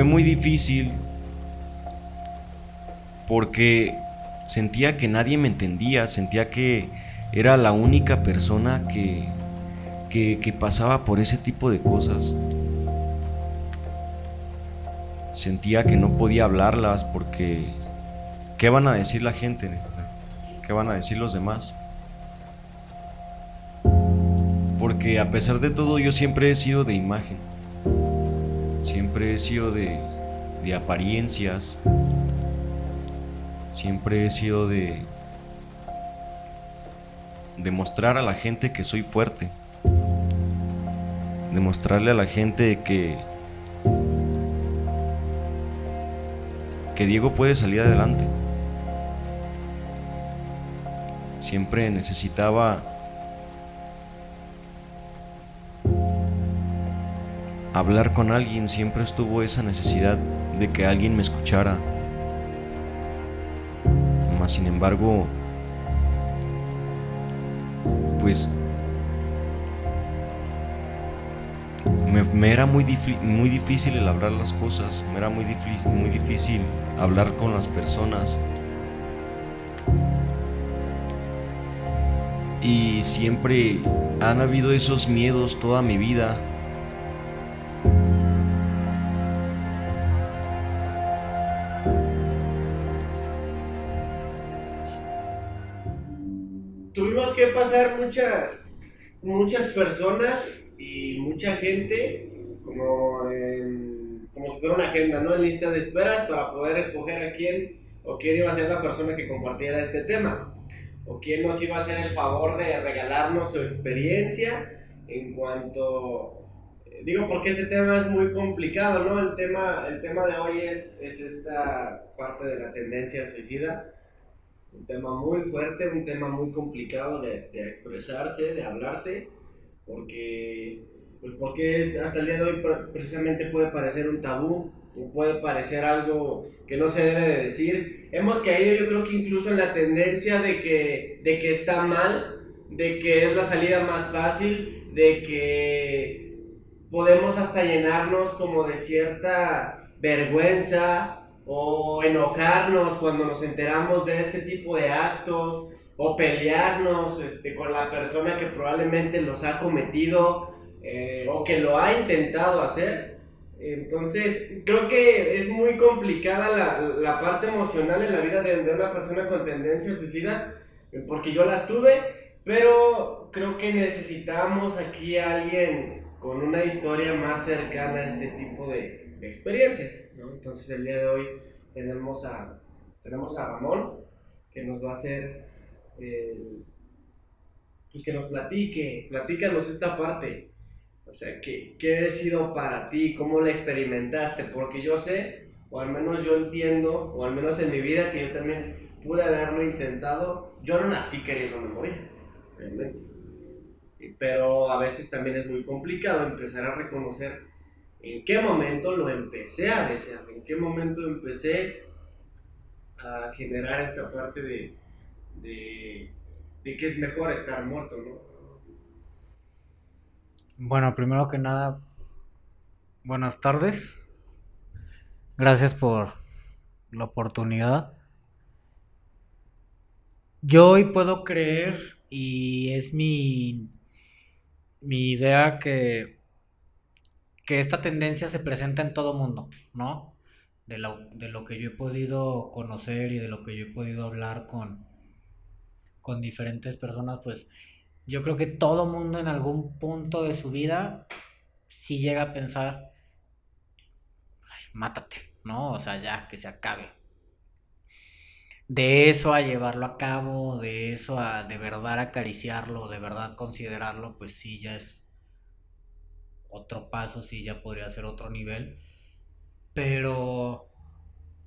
fue muy difícil porque sentía que nadie me entendía, sentía que era la única persona que, que, pasaba por ese tipo de cosas. Sentía que no podía hablarlas porque ¿qué van a decir la gente? ¿Qué van a decir los demás? Porque a pesar de todo yo siempre he sido de imagen. Siempre he sido de, de apariencias. Siempre he sido de demostrar a la gente que soy fuerte. Demostrarle a la gente que que Diego puede salir adelante. Siempre necesitaba hablar con alguien, siempre estuvo esa necesidad de que alguien me escuchara. Más sin embargo, pues me, era muy, muy difícil el hablar las cosas, me era muy, muy difícil hablar con las personas. Y siempre han habido esos miedos toda mi vida. Muchas, muchas personas y mucha gente como, como si fuera una agenda, ¿no? En lista de esperas para poder escoger a quién o quién iba a ser la persona que compartiera este tema o quién nos iba a hacer el favor de regalarnos su experiencia en cuanto eh, digo porque este tema es muy complicado, ¿no? El tema, el tema de hoy es, es esta parte de la tendencia suicida, un tema muy fuerte, un tema muy complicado de, expresarse, de hablarse porque, pues porque es, hasta el día de hoy precisamente puede parecer un tabú, o puede parecer algo que no se debe de decir. Hemos caído yo creo que incluso en la tendencia de que, de que está mal, de que es la salida más fácil, de que podemos hasta llenarnos como de cierta vergüenza o enojarnos cuando nos enteramos de este tipo de actos o pelearnos este, con la persona que probablemente los ha cometido eh, o que lo ha intentado hacer. Entonces, creo que es muy complicada la, la parte emocional en la vida de, de, una persona con tendencias suicidas, porque yo las tuve, pero creo que necesitamos aquí a alguien con una historia más cercana a este tipo de, de experiencias. ¿no? Entonces, el día de hoy tenemos a, tenemos a Ramón, que nos va a hacer pues que nos platique, platícanos esta parte. O sea, ¿qué, ¿qué ha sido para ti? ¿Cómo la experimentaste? Porque yo sé, o al menos yo entiendo, o al menos en mi vida, que yo también pude haberlo intentado. Yo no nací queriendo morir, realmente. Pero a veces también es muy complicado empezar a reconocer en qué momento lo empecé a desear, en qué momento empecé a generar esta parte de, de, que es mejor estar muerto, ¿no? Bueno, primero que nada, buenas tardes. Gracias por la oportunidad. Yo hoy puedo creer y es mi, mi idea que, que esta tendencia se presenta en todo mundo, ¿no? De lo, de lo que yo he podido conocer y de lo que yo he podido hablar con, con diferentes personas, pues yo creo que todo mundo en algún punto de su vida sí llega a pensar, mátate, ¿no? O sea, ya, que se acabe. De eso a llevarlo a cabo, de eso a de verdad acariciarlo, de verdad considerarlo, pues sí, ya es otro paso, sí, ya podría ser otro nivel. Pero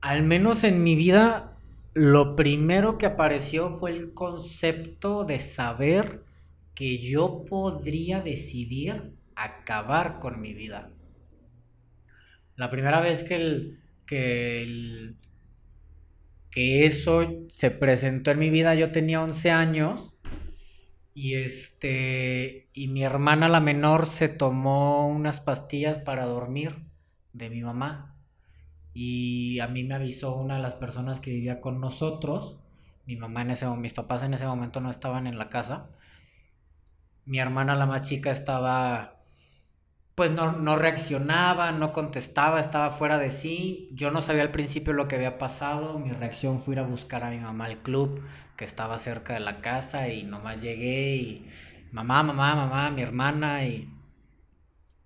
al menos en mi vida lo primero que apareció fue el concepto de saber que yo podría decidir acabar con mi vida. La primera vez que, el, que, que eso se presentó en mi vida yo tenía 11 años y este y mi hermana la menor se tomó unas pastillas para dormir de mi mamá y a mí me avisó una de las personas que vivía con nosotros. Mi mamá en ese mis papás en ese momento no estaban en la casa. Mi hermana la más chica estaba pues no, no, reaccionaba, no contestaba, estaba fuera de sí. Yo no sabía al principio lo que había pasado. Mi reacción fue ir a buscar a mi mamá al club que estaba cerca de la casa y nomás llegué y mamá, mamá, mamá, mi hermana y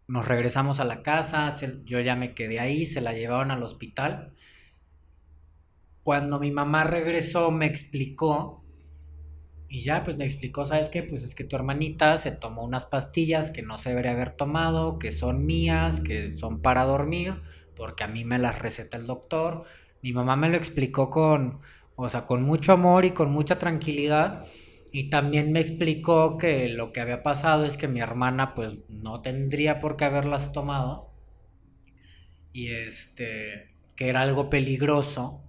nos regresamos a la casa, yo ya me quedé ahí, se la llevaron al hospital. Cuando mi mamá regresó me explicó, y ya pues me explicó, ¿sabes qué? Pues es que tu hermanita se tomó unas pastillas que no se debería haber tomado, que son mías, que son para dormir, porque a mí me las receta el doctor. Mi mamá me lo explicó con, o sea, con mucho amor y con mucha tranquilidad. Y también me explicó que lo que había pasado es que mi hermana pues no tendría por qué haberlas tomado. Y este, que era algo peligroso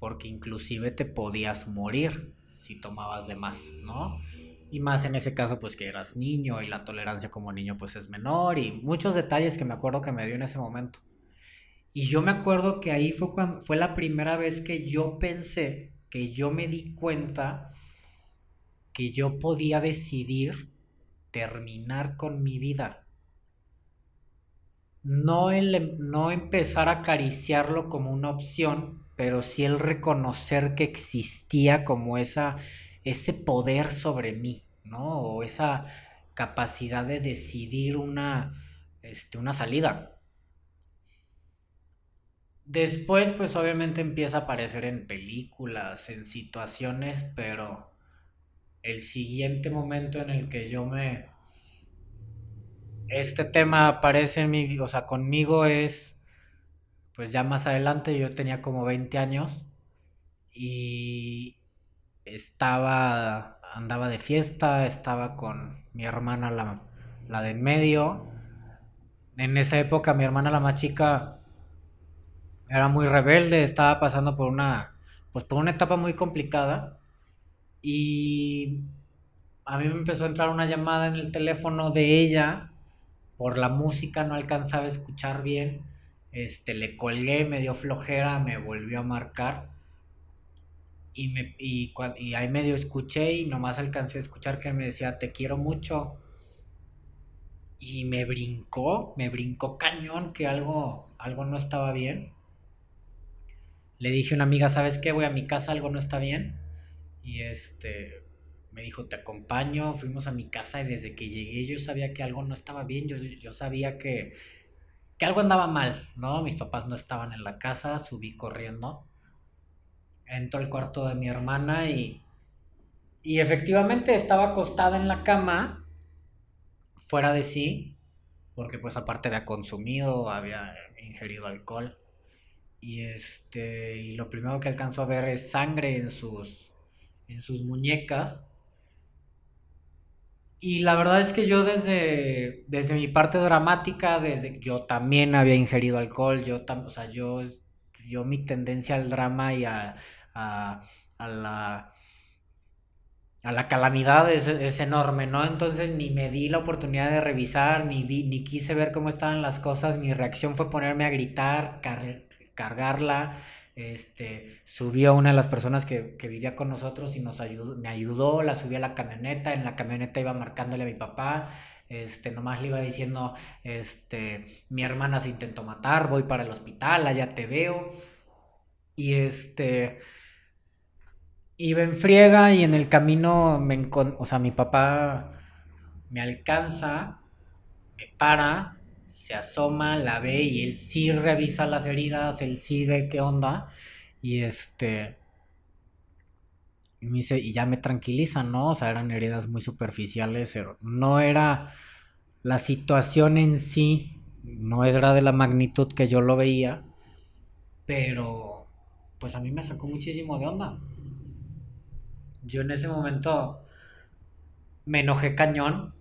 porque inclusive te podías morir si tomabas de más, ¿no? Y más en ese caso pues que eras niño y la tolerancia como niño pues es menor y muchos detalles que me acuerdo que me dio en ese momento. Y yo me acuerdo que ahí fue, cuando, fue la primera vez que yo pensé, que yo me di cuenta que yo podía decidir terminar con mi vida. No, el, no empezar a acariciarlo como una opción, pero sí el reconocer que existía como esa, ese poder sobre mí, ¿no? O esa capacidad de decidir una, este, una salida. Después, pues obviamente empieza a aparecer en películas, en situaciones, pero el siguiente momento en el que yo me... Este tema aparece en mi... O sea, conmigo es... Pues ya más adelante yo tenía como 20 años y estaba... Andaba de fiesta, estaba con mi hermana la, la de en medio. En esa época mi hermana la más chica era muy rebelde, estaba pasando por una pues por una etapa muy complicada y a mí me empezó a entrar una llamada en el teléfono de ella. Por la música no alcanzaba a escuchar bien. Este, le colgué, me dio flojera, me volvió a marcar. Y, me, y, y ahí medio escuché y nomás alcancé a escuchar que me decía, te quiero mucho. Y me brincó, me brincó cañón que algo, algo no estaba bien. Le dije a una amiga, ¿sabes qué? Voy a mi casa, algo no está bien y este me dijo, te acompaño, fuimos a mi casa y desde que llegué yo sabía que algo no estaba bien, yo, yo sabía que, que algo andaba mal, ¿no? Mis papás no estaban en la casa, subí corriendo, entró al cuarto de mi hermana y, y efectivamente estaba acostada en la cama, fuera de sí, porque pues aparte había consumido, había ingerido alcohol. Y este, y lo primero que alcanzó a ver es sangre en sus en sus muñecas. Y la verdad es que yo desde, desde mi parte dramática, desde yo también había ingerido alcohol, yo, o sea, yo, yo mi tendencia al drama y a, a, la a la calamidad es, enorme, ¿no? Entonces ni me di la oportunidad de revisar, ni, ni quise ver cómo estaban las cosas, mi reacción fue ponerme a gritar, cargarla, este, subió una de las personas que, vivía con nosotros y nos ayudó, me ayudó, la subí a la camioneta, en la camioneta iba marcándole a mi papá, este, nomás le iba diciendo, este, mi hermana se intentó matar, voy para el hospital, allá te veo, y este, iba en friega y en el camino, me o sea, mi papá me alcanza, me para, se asoma, la ve y él sí revisa las heridas, él sí ve qué onda. Y este. Y me dice, y ya me tranquiliza, ¿no? O sea, eran heridas muy superficiales, no era la situación en sí, no era de la magnitud que yo lo veía, pero pues a mí me sacó muchísimo de onda. Yo en ese momento me enojé cañón,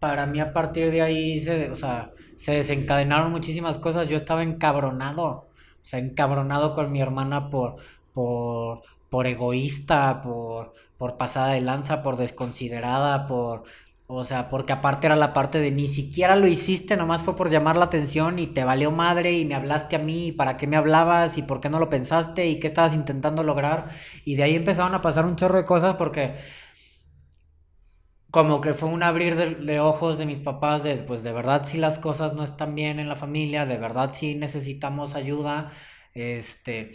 para mí a partir de ahí se, o sea, se desencadenaron muchísimas cosas. Yo estaba encabronado, o sea, encabronado con mi hermana por, por, por egoísta, por, por pasada de lanza, por desconsiderada, por... O sea, porque aparte era la parte de ni siquiera lo hiciste, nomás fue por llamar la atención y te valió madre y me hablaste a mí, y para qué me hablabas y por qué no lo pensaste y qué estabas intentando lograr. Y de ahí empezaron a pasar un chorro de cosas porque como que fue un abrir de, ojos de mis papás de, pues de verdad si las cosas no están bien en la familia, de verdad si necesitamos ayuda, este,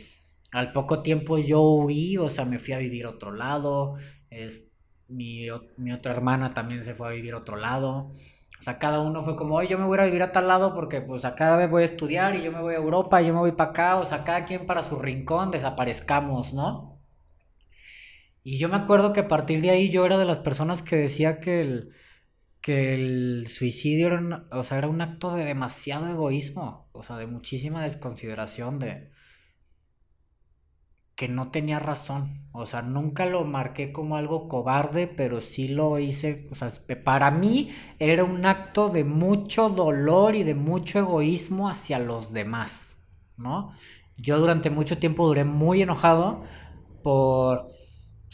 al poco tiempo yo huí, o sea, me fui a vivir otro lado, este mi, otra hermana también se fue a vivir otro lado. O sea, cada uno fue como, oye, yo me voy a vivir a tal lado porque pues acá voy a estudiar y yo me voy a Europa y yo me voy para acá. O sea, cada quien para su rincón desaparezcamos, ¿no? Y yo me acuerdo que a partir de ahí yo era de las personas que decía que el, que el suicidio era o sea, era un acto de demasiado egoísmo, o sea, de muchísima desconsideración de, que no tenía razón. O sea, nunca lo marqué como algo cobarde, pero sí lo hice. O sea, para mí era un acto de mucho dolor y de mucho egoísmo hacia los demás, ¿no? Yo durante mucho tiempo duré muy enojado por...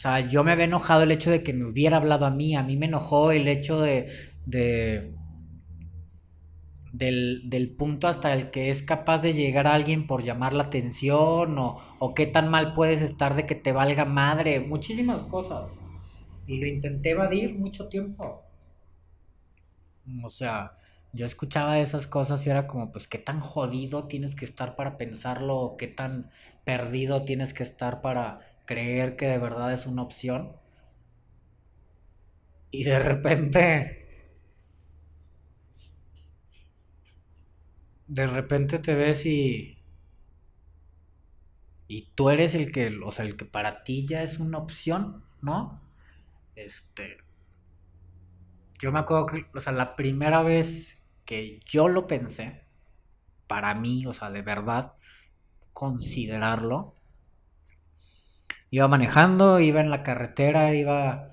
O sea, yo me había enojado el hecho de que me hubiera hablado a mí. A mí me enojó el hecho de... de del, punto hasta el que es capaz de llegar a alguien por llamar la atención o, o qué tan mal puedes estar de que te valga madre, muchísimas cosas. Y lo intenté evadir mucho tiempo. O sea, yo escuchaba esas cosas y era como, pues, qué tan jodido tienes que estar para pensarlo, qué tan perdido tienes que estar para creer que de verdad es una opción. Y de repente de repente te ves y y tú eres el que, o sea, el que para ti ya es una opción, ¿no? Este yo me acuerdo que, o sea, la primera vez que yo lo pensé para mí, o sea, de verdad considerarlo iba manejando, iba en la carretera, iba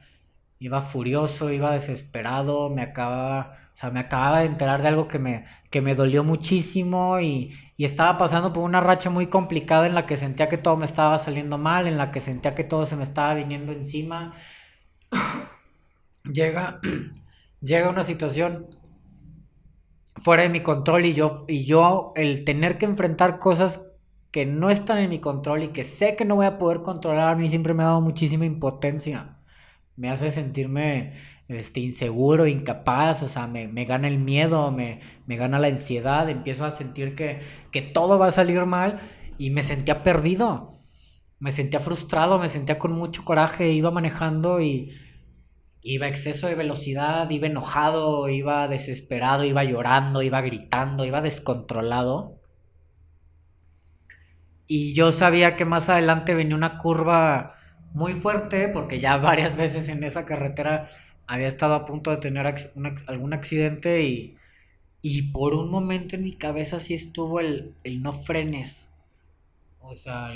iba furioso, iba desesperado, me acababa, o sea, me acababa de enterar de algo que me, que me dolió muchísimo y, y, estaba pasando por una racha muy complicada en la que sentía que todo me estaba saliendo mal, en la que sentía que todo se me estaba viniendo encima. llega, llega una situación fuera de mi control y yo, y yo el tener que enfrentar cosas que no están en mi control y que sé que no voy a poder controlar, a mí siempre me ha dado muchísima impotencia me hace sentirme este, inseguro, incapaz, o sea, me, gana el miedo, me, me, gana la ansiedad, empiezo a sentir que, que todo va a salir mal y me sentía perdido, me sentía frustrado, me sentía con mucho coraje, iba manejando y iba a exceso de velocidad, iba enojado, iba desesperado, iba llorando, iba gritando, iba descontrolado. Y yo sabía que más adelante venía una curva muy fuerte porque ya varias veces en esa carretera había estado a punto de tener algún accidente y, y por un momento en mi cabeza sí estuvo el, el no frenes. O sea,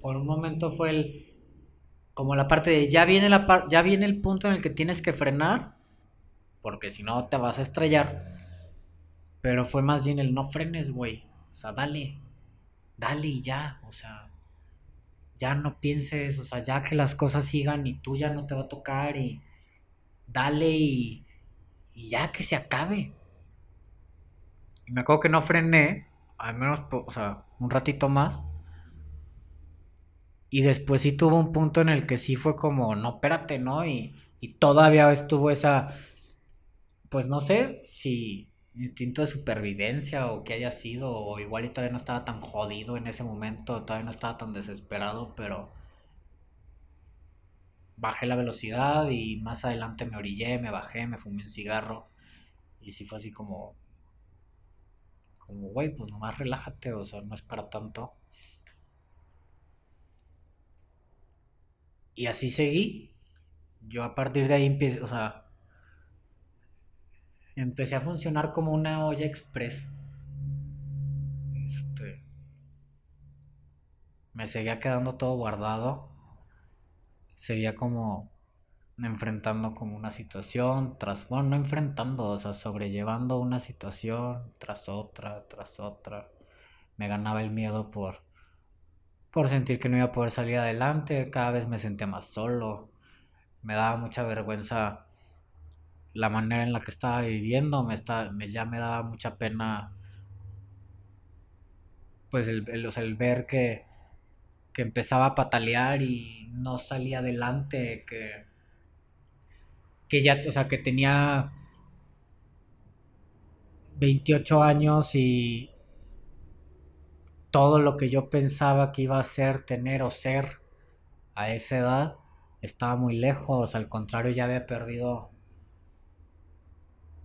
por un momento fue el como la parte de ya viene la ya viene el punto en el que tienes que frenar porque si no te vas a estrellar. Pero fue más bien el no frenes, güey. O sea, dale. Dale y ya, o sea, ya no pienses, o sea, ya que las cosas sigan y tú ya no te va a tocar y dale y, y ya que se acabe. Y me acuerdo que no frené, al menos, o sea, un ratito más. Y después sí tuvo un punto en el que sí fue como, no, espérate, ¿no? Y, y todavía estuvo esa, pues no sé si instinto de supervivencia o que haya sido, o igual y todavía no estaba tan jodido en ese momento, todavía no estaba tan desesperado, pero bajé la velocidad y más adelante me orillé, me bajé, me fumé un cigarro y sí fue así como, como, güey, pues nomás relájate, o sea, no es para tanto. Y así seguí. Yo a partir de ahí empecé, o sea, empecé a funcionar como una olla express. Este, me seguía quedando todo guardado. Seguía como enfrentando como una situación tras, bueno, no enfrentando, o sea, sobrellevando una situación tras otra, tras otra. Me ganaba el miedo por por sentir que no iba a poder salir adelante, cada vez me sentía más solo. Me daba mucha vergüenza la manera en la que estaba viviendo, me, está, me ya me daba mucha pena pues el, el, ver que, que empezaba a patalear y no salía adelante, que, que ya, o sea, que tenía 28 años y todo lo que yo pensaba que iba a ser, tener o ser a esa edad estaba muy lejos, al contrario ya había perdido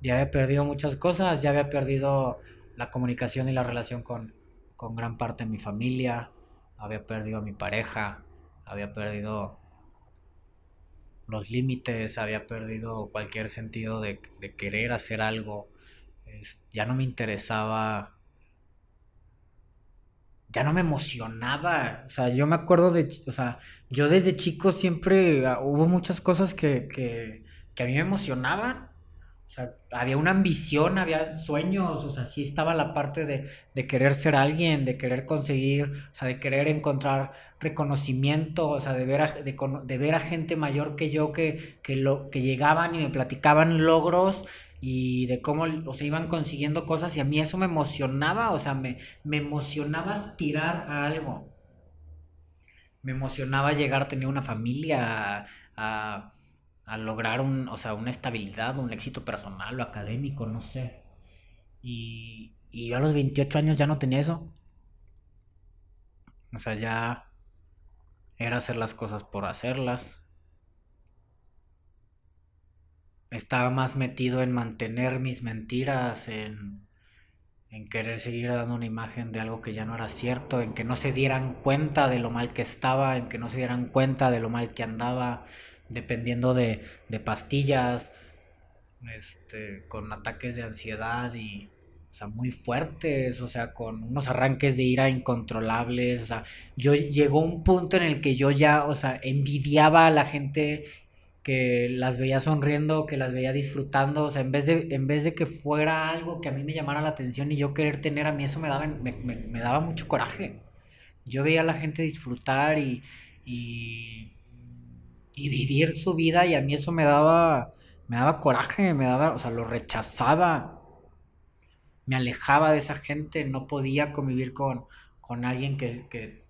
ya había perdido muchas cosas, ya había perdido la comunicación y la relación con, con gran parte de mi familia, había perdido a mi pareja, había perdido los límites, había perdido cualquier sentido de, de querer hacer algo, ya no me interesaba ya no me emocionaba. O sea, yo me acuerdo de, o sea, yo desde chico siempre ah, hubo muchas cosas que, que, que a mí me emocionaban. O sea, había una ambición, había sueños, o sea, sí estaba la parte de, de, querer ser alguien, de querer conseguir, o sea, de querer encontrar reconocimiento, o sea, de ver a, de, de ver a gente mayor que yo que, que, lo, que llegaban y me platicaban logros y de cómo o iban consiguiendo cosas y a mí eso me emocionaba, o sea, me, me emocionaba aspirar a algo. Me emocionaba llegar a tener una familia, a, lograr un, o sea, una estabilidad, un éxito personal o académico, no sé. Y, y yo a los 28 años ya no tenía eso. O sea, ya era hacer las cosas por hacerlas. estaba más metido en mantener mis mentiras, en, en querer seguir dando una imagen de algo que ya no era cierto, en que no se dieran cuenta de lo mal que estaba, en que no se dieran cuenta de lo mal que andaba, dependiendo de, de pastillas, este, con ataques de ansiedad y, o sea, muy fuertes, o sea, con unos arranques de ira incontrolables, o sea, yo llegó un punto en el que yo ya, o sea, envidiaba a la gente que las veía sonriendo, que las veía disfrutando, o sea, en vez de, en vez de que fuera algo que a mí me llamara la atención y yo querer tener, a mí eso me daba, me, daba mucho coraje. Yo veía a la gente disfrutar y, y, y, vivir su vida y a mí eso me daba, me daba coraje, me daba, o sea, lo rechazaba, me alejaba de esa gente, no podía convivir con, con alguien que, que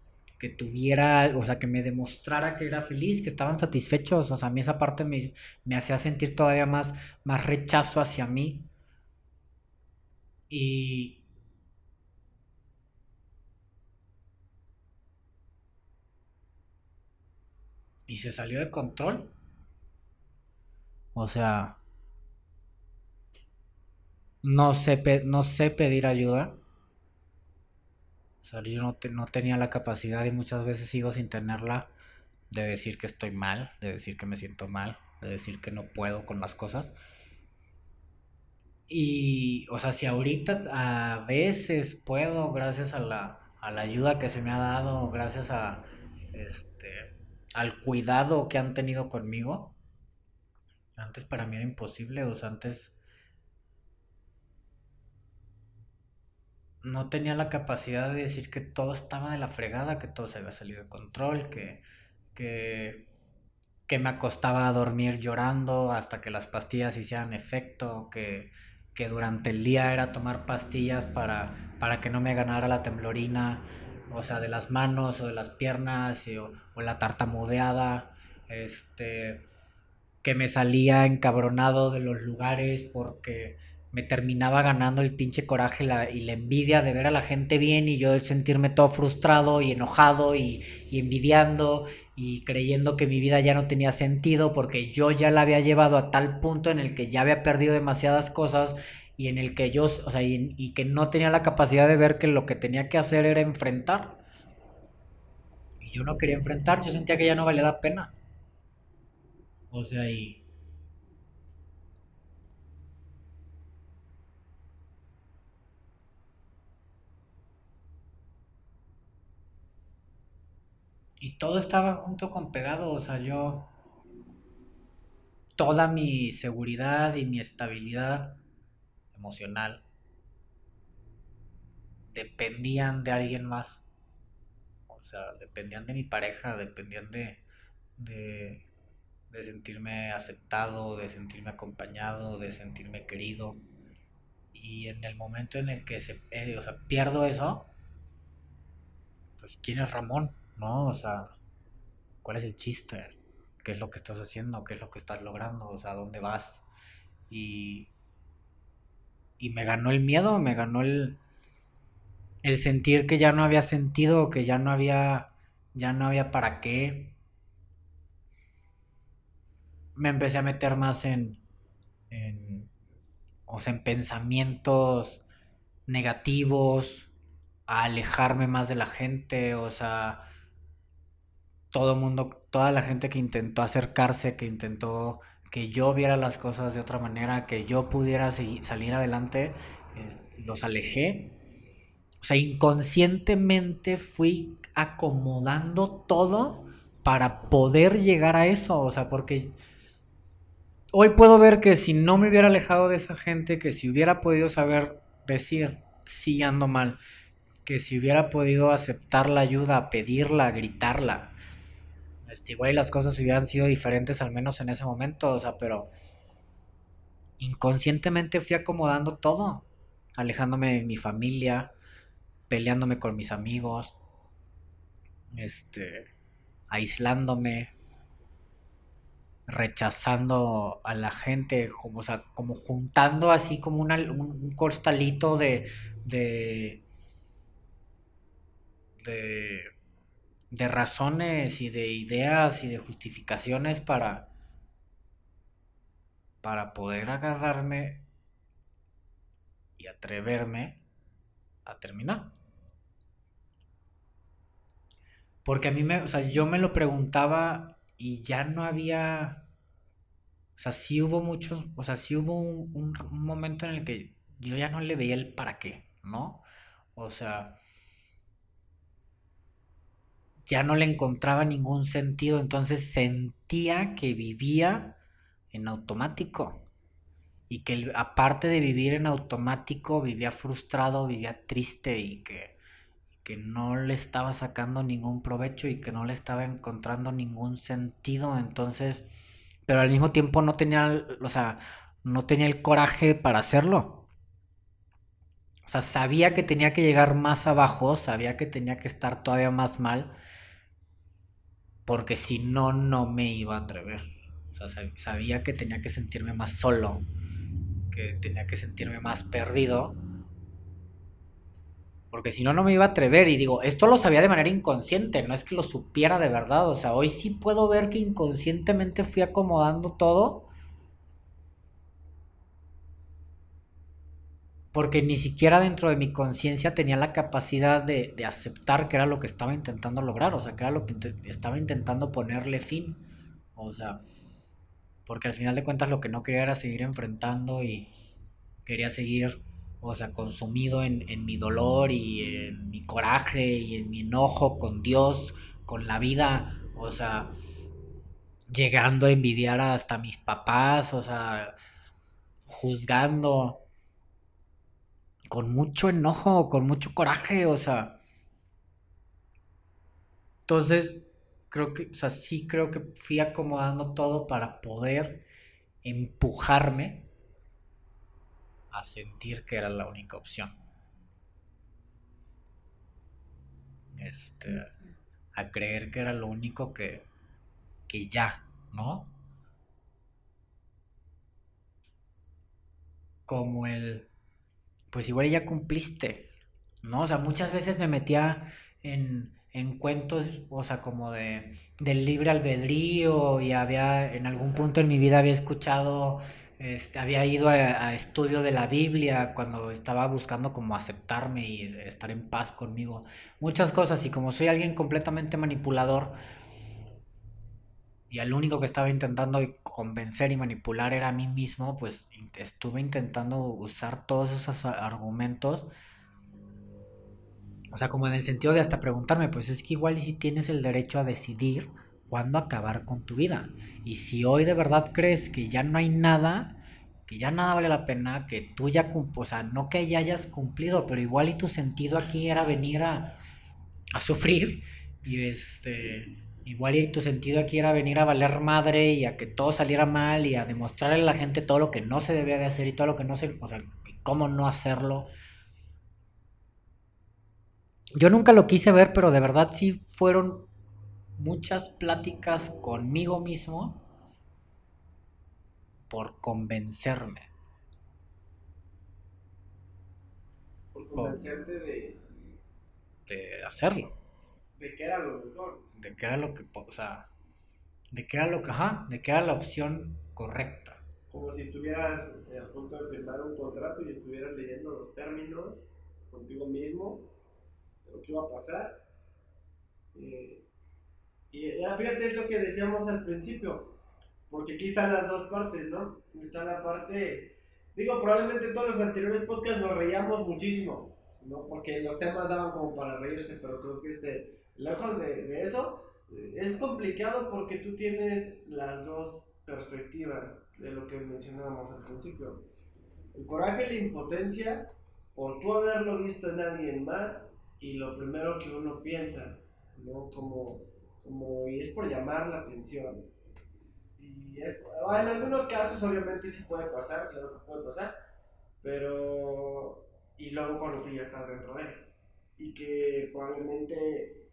que tuviera, o sea, que me demostrara que era feliz, que estaban satisfechos, o sea, a mí esa parte me, me hacía sentir todavía más, más rechazo hacia mí. Y... Y se salió de control. O sea, no sé, no sé pedir ayuda. O sea, yo no, no tenía la capacidad y muchas veces sigo sin tenerla de decir que estoy mal, de decir que me siento mal, de decir que no puedo con las cosas. Y, o sea, si ahorita a veces puedo, gracias a la, a la ayuda que se me ha dado, gracias a, este, al cuidado que han tenido conmigo, antes para mí era imposible, o sea, antes no tenía la capacidad de decir que todo estaba de la fregada, que todo se había salido de control, que, que, que me acostaba a dormir llorando hasta que las pastillas hicieran efecto, que, que durante el día era tomar pastillas para, para que no me ganara la temblorina, o sea, de las manos o de las piernas, o, o la tartamudeada, este, que me salía encabronado de los lugares porque me terminaba ganando el pinche coraje y la envidia de ver a la gente bien y yo sentirme todo frustrado y enojado y, envidiando y creyendo que mi vida ya no tenía sentido porque yo ya la había llevado a tal punto en el que ya había perdido demasiadas cosas y en el que yo, o sea, y, y que no tenía la capacidad de ver que lo que tenía que hacer era enfrentar. Y yo no quería enfrentar, yo sentía que ya no valía la pena. O sea, y y todo estaba junto con pegado, o sea, yo toda mi seguridad y mi estabilidad emocional dependían de alguien más. O sea, dependían de mi pareja, dependían de, de, sentirme aceptado, de sentirme acompañado, de sentirme querido. Y en el momento en el que se, eh, o sea, pierdo eso, pues ¿quién es Ramón? ¿No? O sea, ¿cuál es el chiste? ¿Qué es lo que estás haciendo? ¿Qué es lo que estás logrando? O sea, ¿dónde vas? Y, y me ganó el miedo, me ganó el, el sentir que ya no había sentido, que ya no había, ya no había para qué. Me empecé a meter más en, en, o sea, en pensamientos negativos, a alejarme más de la gente, o sea, todo mundo, toda la gente que intentó acercarse, que intentó que yo viera las cosas de otra manera, que yo pudiera salir adelante, los alejé o sea, inconscientemente fui acomodando todo para poder llegar a eso. O sea, porque hoy puedo ver que si no me hubiera alejado de esa gente, que si hubiera podido saber decir, sí ando mal, que si hubiera podido aceptar la ayuda, pedirla, gritarla, este, igual las cosas hubieran sido diferentes al menos en ese momento, o sea, pero inconscientemente fui acomodando todo, alejándome de mi familia, peleándome con mis amigos, este, aislándome, rechazando a la gente, como, como juntando así como un, costalito de, de, de, de razones y de ideas y de justificaciones para, para poder agarrarme y atreverme a terminar. Porque a mí me, o sea, yo me lo preguntaba y ya no había, o sea, sí hubo muchos, o sea, sí hubo un, momento en el que yo ya no le veía el para qué, ¿no? O sea, ya no le encontraba ningún sentido, entonces sentía que vivía en automático y que aparte de vivir en automático vivía frustrado, vivía triste y que que no le estaba sacando ningún provecho y que no le estaba encontrando ningún sentido, entonces, pero al mismo tiempo no tenía, o sea, no tenía el coraje para hacerlo. O sea, sabía que tenía que llegar más abajo, sabía que tenía que estar todavía más mal, porque si no, no me iba a atrever. O sea, sabía que tenía que sentirme más solo, que tenía que sentirme más perdido porque si no, no me iba a atrever. Y digo, esto lo sabía de manera inconsciente, no es que lo supiera de verdad. O sea, hoy sí puedo ver que inconscientemente fui acomodando todo. Porque ni siquiera dentro de mi conciencia tenía la capacidad de, aceptar que era lo que estaba intentando lograr. O sea, que era lo que estaba intentando ponerle fin. O sea, porque al final de cuentas lo que no quería era seguir enfrentando y quería seguir o sea, consumido en, mi dolor y en mi coraje y en mi enojo con Dios, con la vida, o sea, llegando a envidiar hasta mis papás, o sea, juzgando con mucho enojo, con mucho coraje, o sea. Entonces, creo que, o sea, sí creo que fui acomodando todo para poder empujarme a sentir que era la única opción. Este, a creer que era lo único que, que ya, ¿no? Como el, pues igual ya cumpliste, ¿no? O sea, muchas veces me metía en, en cuentos, o sea, como de, del libre albedrío y había, en algún punto en mi vida había escuchado este, había ido a, estudio de la Biblia cuando estaba buscando como aceptarme y estar en paz conmigo. Muchas cosas y como soy alguien completamente manipulador y el único que estaba intentando convencer y manipular era a mí mismo, pues estuve intentando usar todos esos argumentos. O sea, como en el sentido de hasta preguntarme, pues es que igual y si tienes el derecho a decidir cuándo acabar con tu vida. Y si hoy de verdad crees que ya no hay nada, que ya nada vale la pena, que tú ya, o sea, no que ya hayas cumplido, pero igual y tu sentido aquí era venir a, a sufrir y este Igual y tu sentido aquí era venir a valer madre y a que todo saliera mal y a demostrarle a la gente todo lo que no se debía de hacer y todo lo que no se... O sea, cómo no hacerlo. Yo nunca lo quise ver, pero de verdad sí fueron muchas pláticas conmigo mismo por convencerme. Por convencerte de... De hacerlo. De que era lo mejor. De que era lo que... O sea... De que era lo que... Ajá. De que era la opción correcta. Como si estuvieras eh, a punto de firmar un contrato y estuvieras leyendo los términos contigo mismo de lo que iba a pasar. Eh, y ya fíjate es lo que decíamos al principio, porque aquí están las dos partes, ¿no? Está la parte, digo, probablemente todos los anteriores podcasts nos reíamos muchísimo, ¿no? Porque los temas daban como para reírse, pero creo que este, lejos de, eso, es complicado porque tú tienes las dos perspectivas de lo que mencionábamos al principio. El coraje y la impotencia por tú haberlo visto en alguien más y lo primero que uno piensa, ¿no? Como como y es por llamar la atención. Y es, en algunos casos obviamente sí puede pasar, claro que puede pasar, pero y luego cuando tú ya estás dentro de él y que probablemente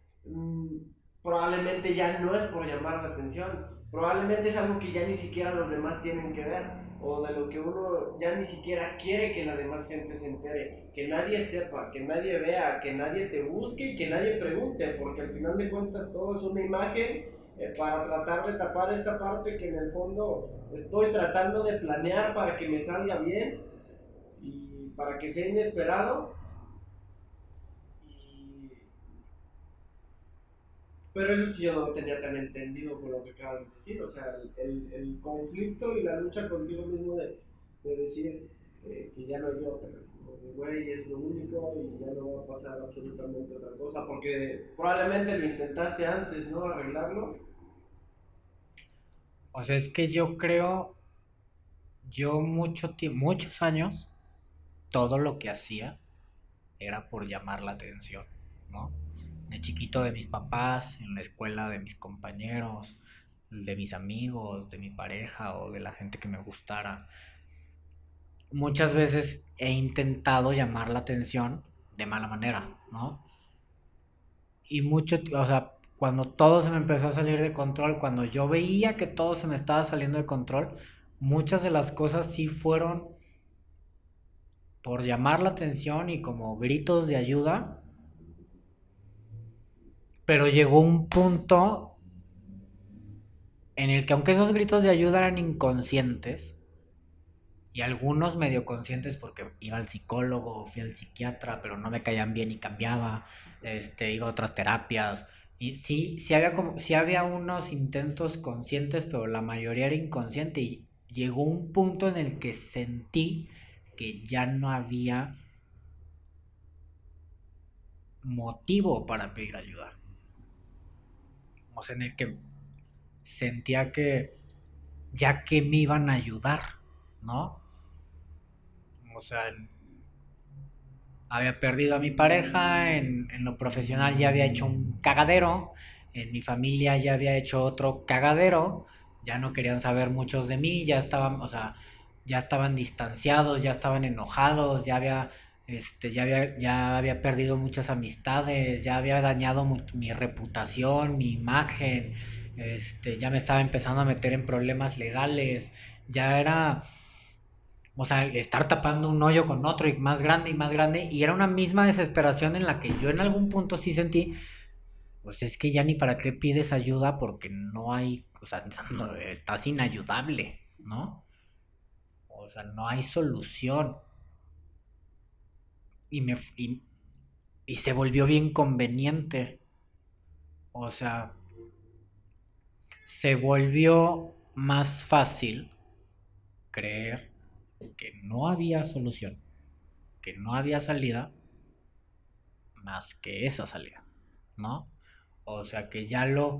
probablemente ya no es por llamar la atención, probablemente es algo que ya ni siquiera los demás tienen que ver o de lo que uno ya ni siquiera quiere que la demás gente se entere, que nadie sepa, que nadie vea, que nadie te busque y que nadie pregunte, porque al final de cuentas todo es una imagen eh, para tratar de tapar esta parte que en el fondo estoy tratando de planear para que me salga bien y para que sea inesperado Pero eso sí yo no tenía tan entendido con lo que acabas de decir, o sea, el, el conflicto y la lucha contigo mismo de, de decir eh, que ya no hay otra, güey, es lo único y ya no va a pasar absolutamente otra cosa, porque probablemente lo intentaste antes, ¿no? Arreglarlo. O sea, es que yo creo, yo mucho muchos años, todo lo que hacía era por llamar la atención, ¿no? De chiquito de mis papás, en la escuela de mis compañeros, de mis amigos, de mi pareja o de la gente que me gustara. Muchas veces he intentado llamar la atención de mala manera, ¿no? Y mucho, o sea, cuando todo se me empezó a salir de control, cuando yo veía que todo se me estaba saliendo de control, muchas de las cosas sí fueron por llamar la atención y como gritos de ayuda, pero llegó un punto en el que aunque esos gritos de ayuda eran inconscientes, y algunos medio conscientes porque iba al psicólogo, fui al psiquiatra, pero no me caían bien y cambiaba, este, iba a otras terapias, y sí, sí había, como, sí había unos intentos conscientes, pero la mayoría era inconsciente, y llegó un punto en el que sentí que ya no había motivo para pedir ayuda en el que sentía que ya que me iban a ayudar, ¿no? O sea, había perdido a mi pareja, en, en, lo profesional ya había hecho un cagadero, en mi familia ya había hecho otro cagadero, ya no querían saber muchos de mí, ya estaban, o sea, ya estaban distanciados, ya estaban enojados, ya había este, ya había, ya había perdido muchas amistades, ya había dañado mi reputación, mi imagen, este, ya me estaba empezando a meter en problemas legales, ya era, o sea, estar tapando un hoyo con otro y más grande y más grande, y era una misma desesperación en la que yo en algún punto sí sentí, pues es que ya ni para qué pides ayuda porque no hay, o sea, estás inayudable, ¿no? O sea, no hay solución y, me, y, se volvió bien conveniente. O sea, se volvió más fácil creer que no había solución, que no había salida, más que esa salida, ¿no? O sea que ya lo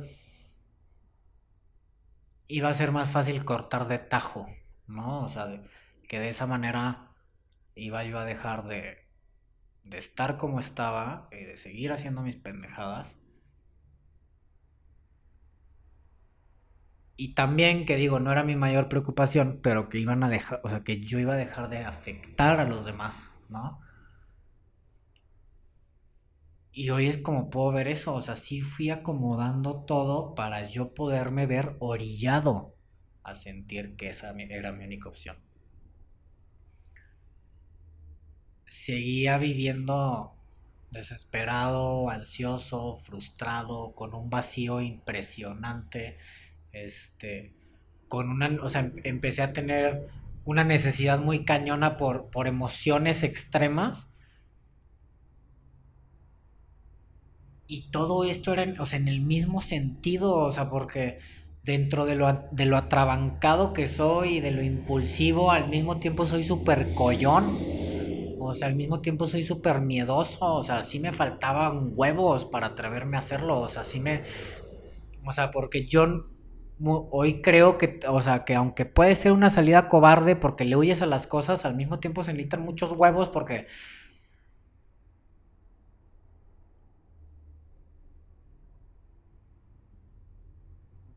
iba a ser más fácil cortar de tajo, ¿no? O sea, que de esa manera iba yo a dejar de, de estar como estaba y de seguir haciendo mis pendejadas. y también que digo, no era mi mayor preocupación, pero que iban a dejar, o sea, que yo iba a dejar de afectar a los demás, ¿no? Y hoy es como puedo ver eso, o sea, sí fui acomodando todo para yo poderme ver orillado a sentir que esa era mi única opción. Seguía viviendo desesperado, ansioso, frustrado, con un vacío impresionante, este, con una, o sea, empecé a tener una necesidad muy cañona por, por emociones extremas. Y todo esto era, o sea, en el mismo sentido, o sea, porque dentro de lo, de lo atrabancado que soy y de lo impulsivo, al mismo tiempo soy súper collón. O sea, al mismo tiempo soy súper miedoso. O sea, sí me faltaban huevos para atreverme a hacerlo. O sea, sí me... O sea, porque yo hoy creo que, o sea, que aunque puede ser una salida cobarde porque le huyes a las cosas, al mismo tiempo se necesitan muchos huevos porque...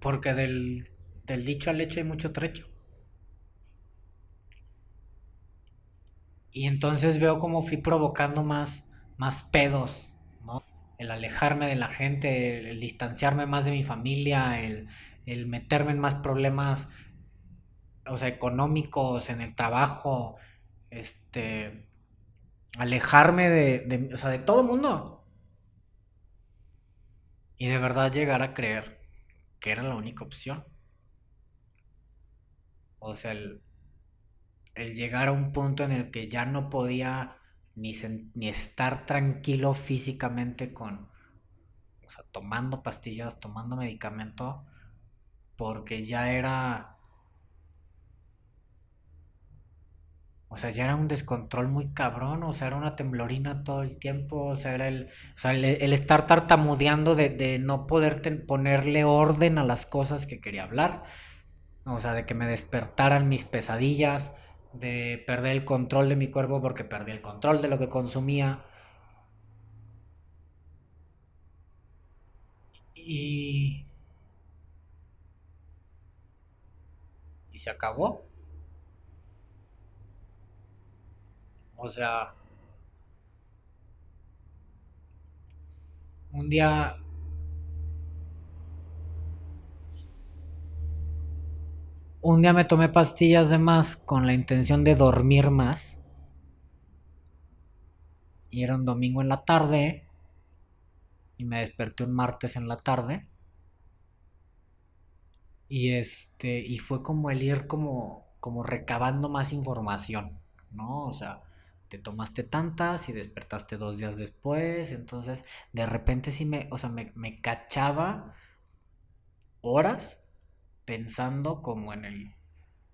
Porque del, del dicho al hecho hay mucho trecho. Y entonces veo como fui provocando más, más pedos, ¿no? El alejarme de la gente, el, distanciarme más de mi familia, el, el, meterme en más problemas, o sea, económicos, en el trabajo, este, alejarme de, o sea, de todo el mundo. Y de verdad llegar a creer que era la única opción. O sea, el, el llegar a un punto en el que ya no podía ni, ni estar tranquilo físicamente con, o sea, tomando pastillas, tomando medicamento, porque ya era, o sea, ya era un descontrol muy cabrón, o sea, era una temblorina todo el tiempo, o sea, era el, o sea, el, estar tartamudeando de, de no poder ponerle orden a las cosas que quería hablar, o sea, de que me despertaran mis pesadillas, de perder el control de mi cuerpo porque perdí el control de lo que consumía. Y... Y se acabó. O sea... Un día un día me tomé pastillas de más con la intención de dormir más. Y era un domingo en la tarde. Y me desperté un martes en la tarde. Y este. Y fue como el ir como. como recabando más información. ¿No? O sea. Te tomaste tantas y despertaste dos días después. Entonces. De repente sí me. O sea, me, me cachaba. horas pensando como en el,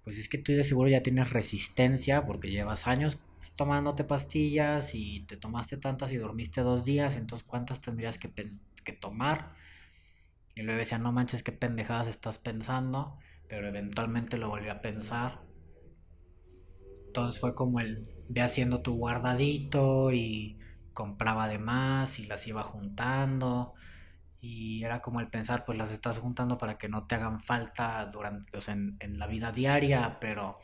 pues es que tú de seguro ya tienes resistencia porque llevas años tomándote pastillas y te tomaste tantas y dormiste dos días, entonces cuántas tendrías que, que tomar. Y luego decía, no manches, qué pendejadas estás pensando, pero eventualmente lo volví a pensar. Entonces fue como el, ve haciendo tu guardadito y compraba de más y las iba juntando y era como el pensar, pues las estás juntando para que no te hagan falta durante, o sea, en, la vida diaria, pero,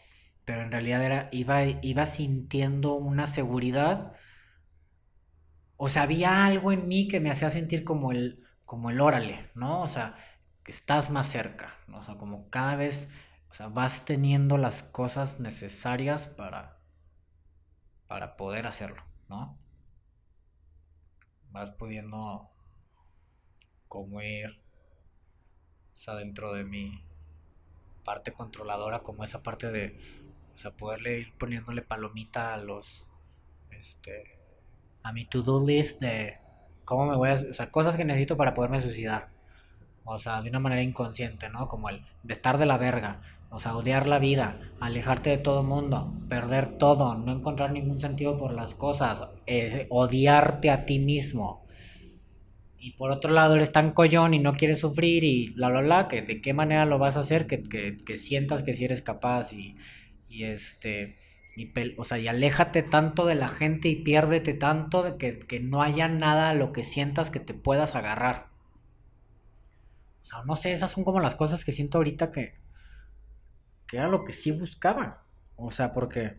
pero en realidad era, iba, iba sintiendo una seguridad, o sea, había algo en mí que me hacía sentir como el, como el órale, ¿no? O sea, estás más cerca, ¿no? o sea, como cada vez, o sea, vas teniendo las cosas necesarias para, para poder hacerlo, ¿no? Vas pudiendo como ir, o sea, dentro de mi parte controladora, como esa parte de, o sea, poderle ir poniéndole palomita a los, este, a mi to-do list de cómo me voy a, o sea, cosas que necesito para poderme suicidar. O sea, de una manera inconsciente, ¿no? Como el estar de la verga, o sea, odiar la vida, alejarte de todo mundo, perder todo, no encontrar ningún sentido por las cosas, eh, odiarte a ti mismo, y por otro lado eres tan collón y no quieres sufrir y bla, bla, bla, que de qué manera lo vas a hacer, que, sientas que si eres capaz y, y este, y o sea, y aléjate tanto de la gente y piérdete tanto de que, que no haya nada a lo que sientas que te puedas agarrar. O sea, no sé, esas son como las cosas que siento ahorita que, que era lo que sí buscaba. O sea, porque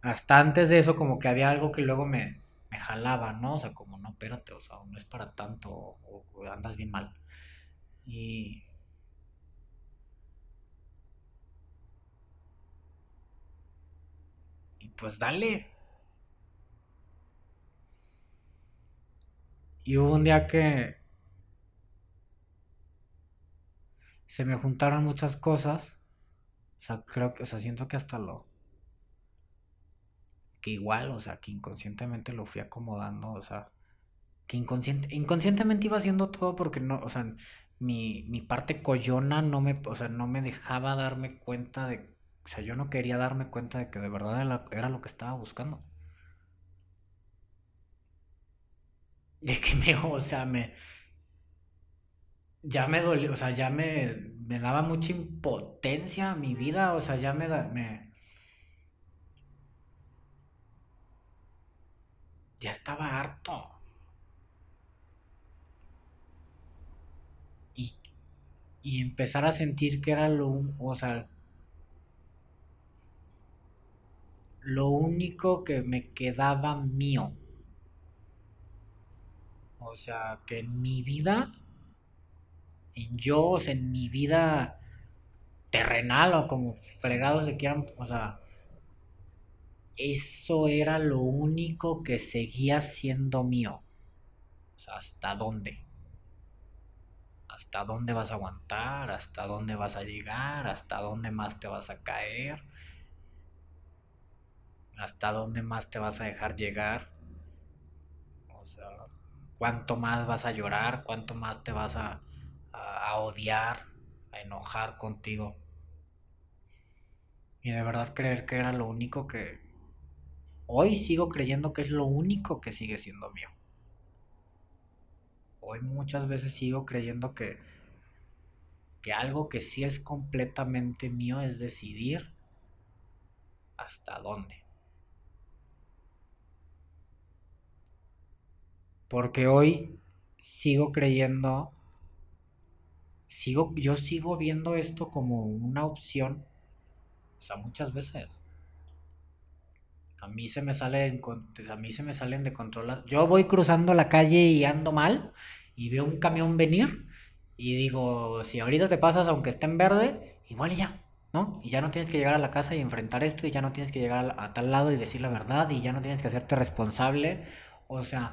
hasta antes de eso como que había algo que luego me, jalaba, ¿no? O sea, como, no, espérate, o sea, no es para tanto, o, andas bien mal. Y... Y pues dale. Y hubo un día que se me juntaron muchas cosas. O sea, creo que, o sea, siento que hasta lo, que igual, o sea, que inconscientemente lo fui acomodando, o sea, que inconsciente, inconscientemente iba haciendo todo porque no, o sea, mi, mi parte coyona no me, o sea, no me dejaba darme cuenta de, o sea, yo no quería darme cuenta de que de verdad era, lo que estaba buscando. Y que me, o sea, me, ya me dolió, o sea, ya me, me daba mucha impotencia a mi vida, o sea, ya me, me, ya estaba harto. Y, y empezar a sentir que era lo, o sea, lo único que me quedaba mío. O sea, que en mi vida, en yo, en mi vida terrenal o como fregados de quieran, o sea, eso era lo único que seguía siendo mío. O sea, ¿hasta dónde? ¿Hasta dónde vas a aguantar? ¿Hasta dónde vas a llegar? ¿Hasta dónde más te vas a caer? ¿Hasta dónde más te vas a dejar llegar? O sea, ¿cuánto más vas a llorar? ¿Cuánto más te vas a, a, odiar? A enojar contigo? Y de verdad creer que era lo único que, Hoy sigo creyendo que es lo único que sigue siendo mío. Hoy muchas veces sigo creyendo que, que algo que sí es completamente mío es decidir hasta dónde. Porque hoy sigo creyendo, sigo, yo sigo viendo esto como una opción, o sea, muchas veces. A mí se me sale a mí se me salen de control. Yo voy cruzando la calle y ando mal y veo un camión venir y digo, si ahorita te pasas aunque esté en verde, igual y ya, ¿no? Y ya no tienes que llegar a la casa y enfrentar esto y ya no tienes que llegar a, tal lado y decir la verdad y ya no tienes que hacerte responsable. O sea,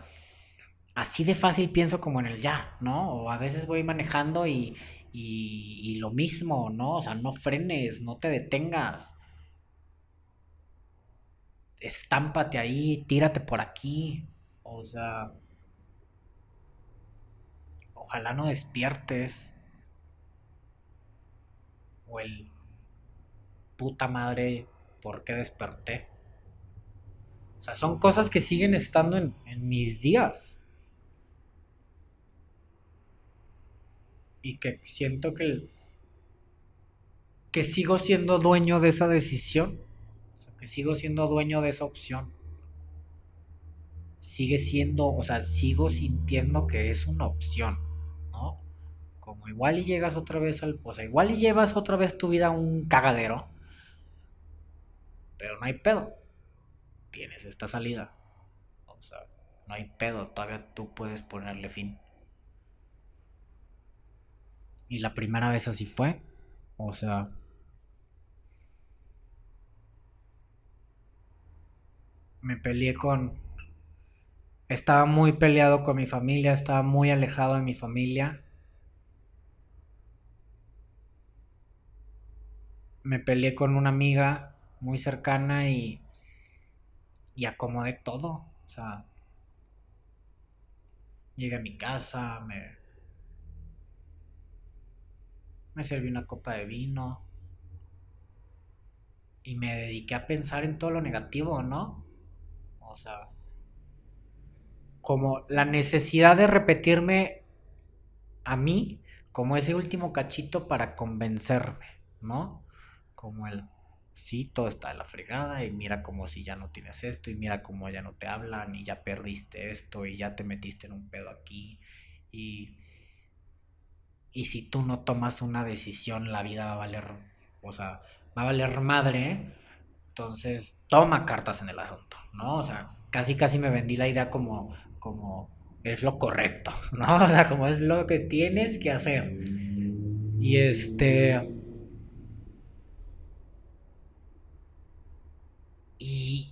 así de fácil pienso como en el ya, ¿no? O a veces voy manejando y, y lo mismo, ¿no? O sea, no frenes, no te detengas estámpate ahí, tírate por aquí. O sea, ojalá no despiertes. O el puta madre, ¿por qué desperté? O sea, son cosas que siguen estando en, en mis días. Y que siento que, que sigo siendo dueño de esa decisión sigo siendo dueño de esa opción. Sigue siendo, o sea, sigo sintiendo que es una opción, ¿no? Como igual y llegas otra vez al, o sea, igual y llevas otra vez tu vida a un cagadero, pero no hay pedo. Tienes esta salida. O sea, no hay pedo, todavía tú puedes ponerle fin. Y la primera vez así fue. O sea, me peleé con... Estaba muy peleado con mi familia, estaba muy alejado de mi familia. Me peleé con una amiga muy cercana y... Y acomodé todo. O sea... Llegué a mi casa, me... Me serví una copa de vino. Y me dediqué a pensar en todo lo negativo, ¿no? O sea, como la necesidad de repetirme a mí como ese último cachito para convencerme, ¿no? Como el, sí, todo está de la fregada y mira como si ya no tienes esto y mira como ya no te hablan y ya perdiste esto y ya te metiste en un pedo aquí y Y si tú no tomas una decisión, la vida va a valer, o sea, va a valer madre. Entonces, toma cartas en el asunto, ¿no? O sea, casi casi me vendí la idea como, como es lo correcto, ¿no? O sea, como es lo que tienes que hacer. Y este... Y...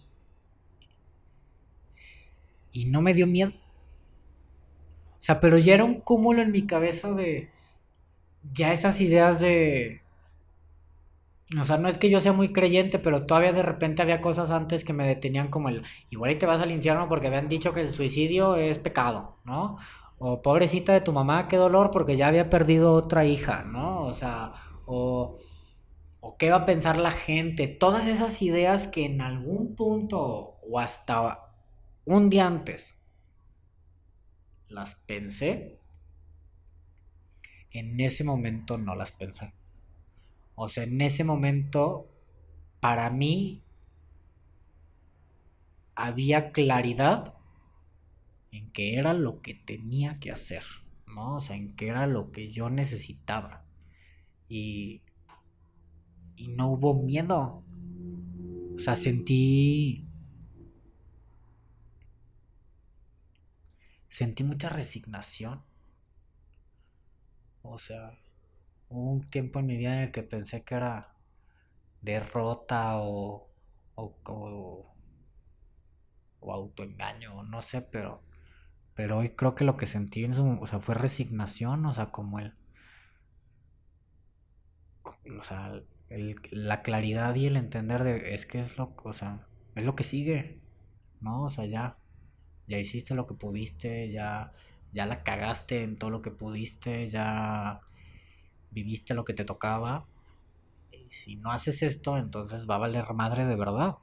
Y no me dio miedo. O sea, pero ya era un cúmulo en mi cabeza de... Ya esas ideas de o sea, no es que yo sea muy creyente, pero todavía de repente había cosas antes que me detenían como el, igual y te vas al infierno porque habían dicho que el suicidio es pecado, ¿no? O pobrecita de tu mamá, qué dolor porque ya había perdido otra hija, ¿no? O sea, o, o qué va a pensar la gente. Todas esas ideas que en algún punto o hasta un día antes las pensé, en ese momento no las pensé. O sea, en ese momento, para mí, había claridad en que era lo que tenía que hacer, ¿no? O sea, en que era lo que yo necesitaba. Y, y no hubo miedo. O sea, sentí... Sentí mucha resignación. O sea, Hubo un tiempo en mi vida en el que pensé que era derrota o, o, o, autoengaño, no sé, pero, pero hoy creo que lo que sentí en su, o sea, fue resignación, o sea, como el, o sea, el, la claridad y el entender de, es que es lo, o sea, es lo que sigue, ¿no? O sea, ya, ya hiciste lo que pudiste, ya, ya la cagaste en todo lo que pudiste, ya viviste lo que te tocaba. Y si no haces esto, entonces va a valer madre de verdad.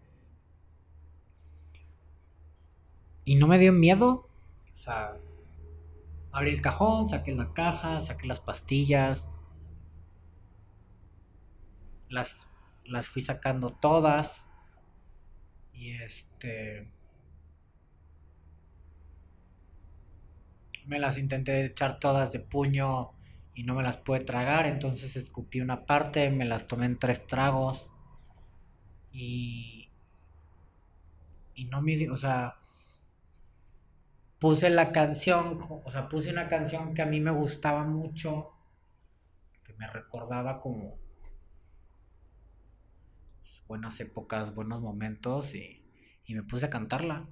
Y no me dio miedo. O sea, abrí el cajón, saqué la caja, saqué las pastillas. Las, las fui sacando todas. Y este... Me las intenté echar todas de puño y no me las pude tragar, entonces escupí una parte, me las tomé en tres tragos y y no me, o sea, puse la canción, o sea, puse una canción que a mí me gustaba mucho, que me recordaba como buenas épocas, buenos momentos y, y me puse a cantarla.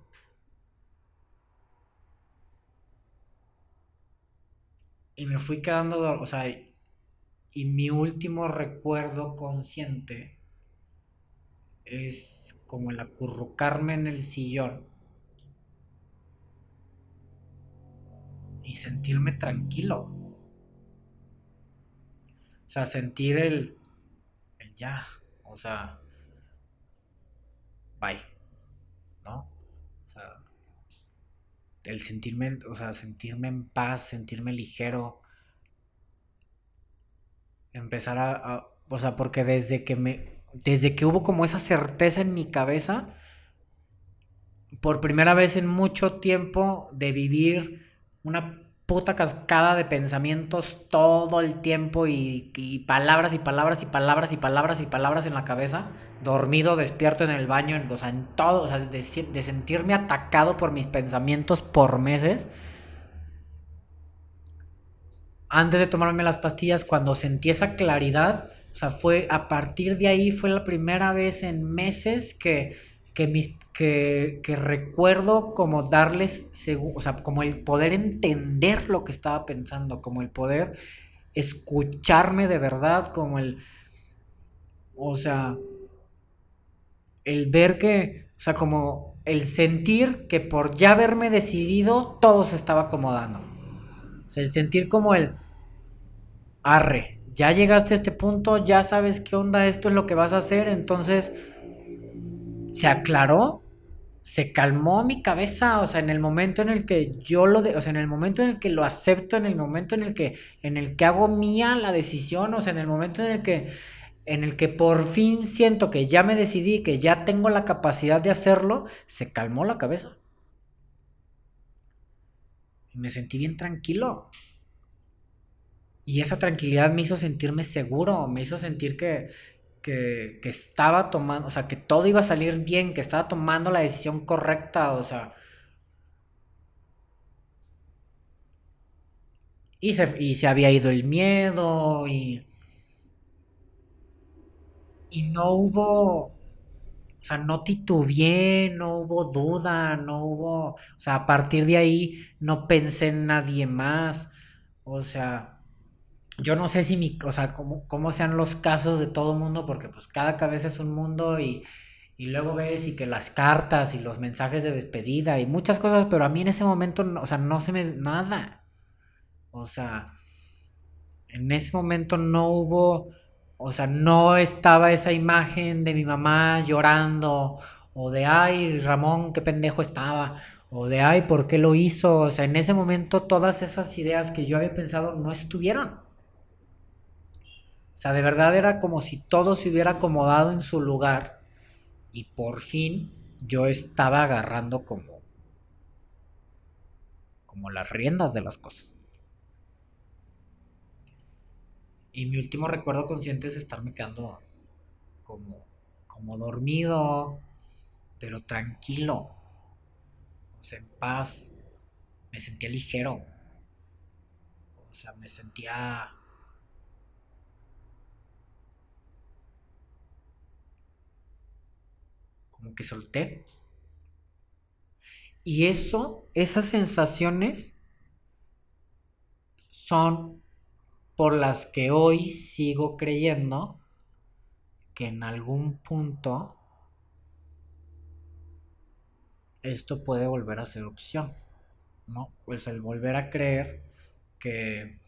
Y me fui quedando, o sea, y mi último recuerdo consciente es como el acurrucarme en el sillón y sentirme tranquilo. O sea, sentir el, el ya, o sea, bye, ¿no? El sentirme, o sea, sentirme en paz, sentirme ligero, empezar a, o sea, porque desde que me, desde que hubo como esa certeza en mi cabeza, por primera vez en mucho tiempo de vivir una puta cascada de pensamientos todo el tiempo y, palabras y palabras y palabras y palabras y palabras en la cabeza, dormido, despierto en el baño, o sea, en todo, o sea, de, sentirme atacado por mis pensamientos por meses. Antes de tomarme las pastillas, cuando sentí esa claridad, o sea, fue a partir de ahí, fue la primera vez en meses que, que mis que, recuerdo como darles, o sea, como el poder entender lo que estaba pensando, como el poder escucharme de verdad, como el, o sea, el ver que, o sea, como el sentir que por ya haberme decidido, todo se estaba acomodando. O sea, el sentir como el, arre, ya llegaste a este punto, ya sabes qué onda, esto es lo que vas a hacer, entonces se aclaró, se calmó mi cabeza, o sea, en el momento en el que yo lo, de, o sea, en el momento en el que lo acepto, en el momento en el que, en el que hago mía la decisión, o sea, en el momento en el que, en el que por fin siento que ya me decidí, que ya tengo la capacidad de hacerlo, se calmó la cabeza. Y me sentí bien tranquilo. Y esa tranquilidad me hizo sentirme seguro, me hizo sentir que, que, estaba tomando, o sea, que todo iba a salir bien, que estaba tomando la decisión correcta, o sea. Y se, y se había ido el miedo y... Y no hubo, o sea, no titubeé, no hubo duda, no hubo, o sea, a partir de ahí no pensé en nadie más, o sea, yo no sé si mi, o sea, cómo, cómo sean los casos de todo mundo, porque pues cada cabeza es un mundo y, y luego ves y que las cartas y los mensajes de despedida y muchas cosas, pero a mí en ese momento, o sea, no se me, nada. O sea, en ese momento no hubo, o sea, no estaba esa imagen de mi mamá llorando, o de, ay, Ramón, qué pendejo estaba, o de, ay, ¿por qué lo hizo? O sea, en ese momento todas esas ideas que yo había pensado no estuvieron. O sea, de verdad era como si todo se hubiera acomodado en su lugar y por fin yo estaba agarrando como como las riendas de las cosas. Y mi último recuerdo consciente es estarme quedando como como dormido, pero tranquilo. O sea, en paz. Me sentía ligero. O sea, me sentía como que solté. Y eso, esas sensaciones son por las que hoy sigo creyendo que en algún punto esto puede volver a ser opción, ¿no? Pues el volver a creer que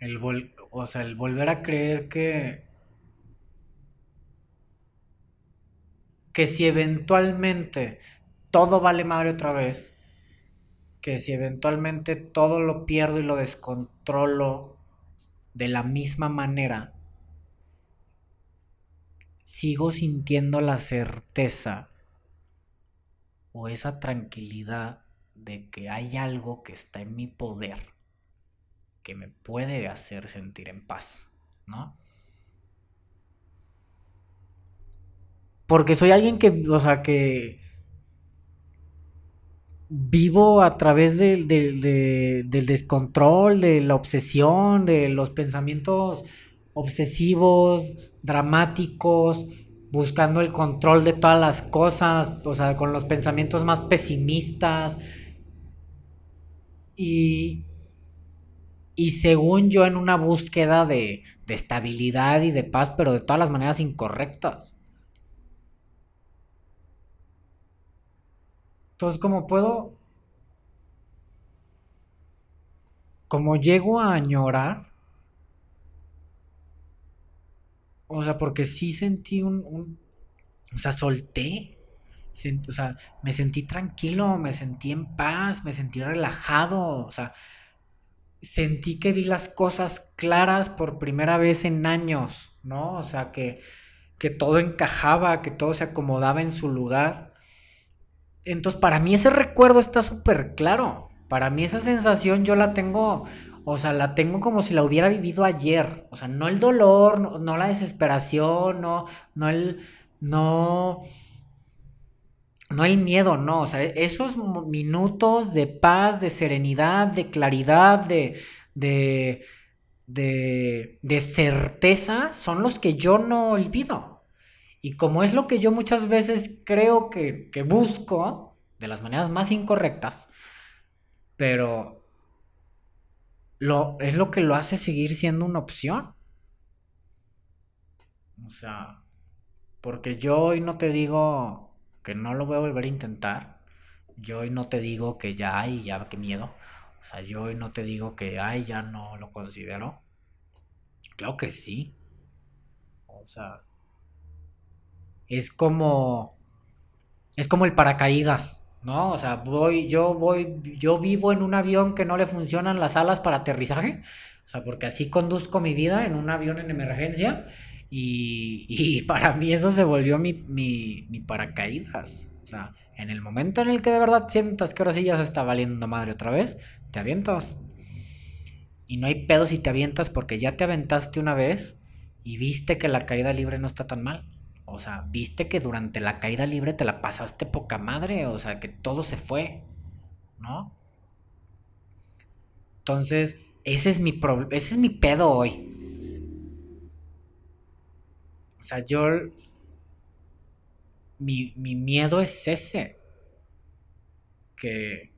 El o sea, el volver a creer que. Que si eventualmente todo vale madre otra vez, que si eventualmente todo lo pierdo y lo descontrolo de la misma manera, sigo sintiendo la certeza o esa tranquilidad de que hay algo que está en mi poder que me puede hacer sentir en paz, ¿no? Porque soy alguien que, o sea, que vivo a través del, del descontrol, de la obsesión, de los pensamientos obsesivos, dramáticos, buscando el control de todas las cosas, o sea, con los pensamientos más pesimistas. Y, y según yo en una búsqueda de, de estabilidad y de paz, pero de todas las maneras incorrectas. Entonces, como puedo, como llego a añorar, o sea, porque sí sentí un, un o sea, solté, o sea, me sentí tranquilo, me sentí en paz, me sentí relajado, o sea, sentí que vi las cosas claras por primera vez en años, ¿no? O sea, que, que todo encajaba, que todo se acomodaba en su lugar. Entonces, para mí ese recuerdo está súper claro. Para mí esa sensación yo la tengo, o sea, la tengo como si la hubiera vivido ayer. O sea, no el dolor, no, la desesperación, no, no el, no no el miedo, no, o sea, esos minutos de paz, de serenidad, de claridad, de, de, de, de certeza, son los que yo no olvido. Y como es lo que yo muchas veces creo que, busco, de las maneras más incorrectas, pero lo, es lo que lo hace seguir siendo una opción. O sea, porque yo hoy no te digo que no lo voy a volver a intentar. Yo hoy no te digo que ya hay, ya qué miedo. O sea, yo hoy no te digo que ay, ya no lo considero. Claro que sí. O sea, es como es como el paracaídas, ¿no? O sea, voy yo voy yo vivo en un avión que no le funcionan las alas para aterrizaje. O sea, porque así conduzco mi vida en un avión en emergencia y, para mí eso se volvió mi, mi, mi paracaídas. O sea, en el momento en el que de verdad sientas que ahora sí ya se está valiendo madre otra vez, te avientas. Y no hay pedo si te avientas porque ya te aventaste una vez y viste que la caída libre no está tan mal. O sea, viste que durante la caída libre te la pasaste poca madre, o sea, que todo se fue, ¿no? Entonces, ese es mi ese es mi pedo hoy. O sea, yo mi, mi miedo es ese. Que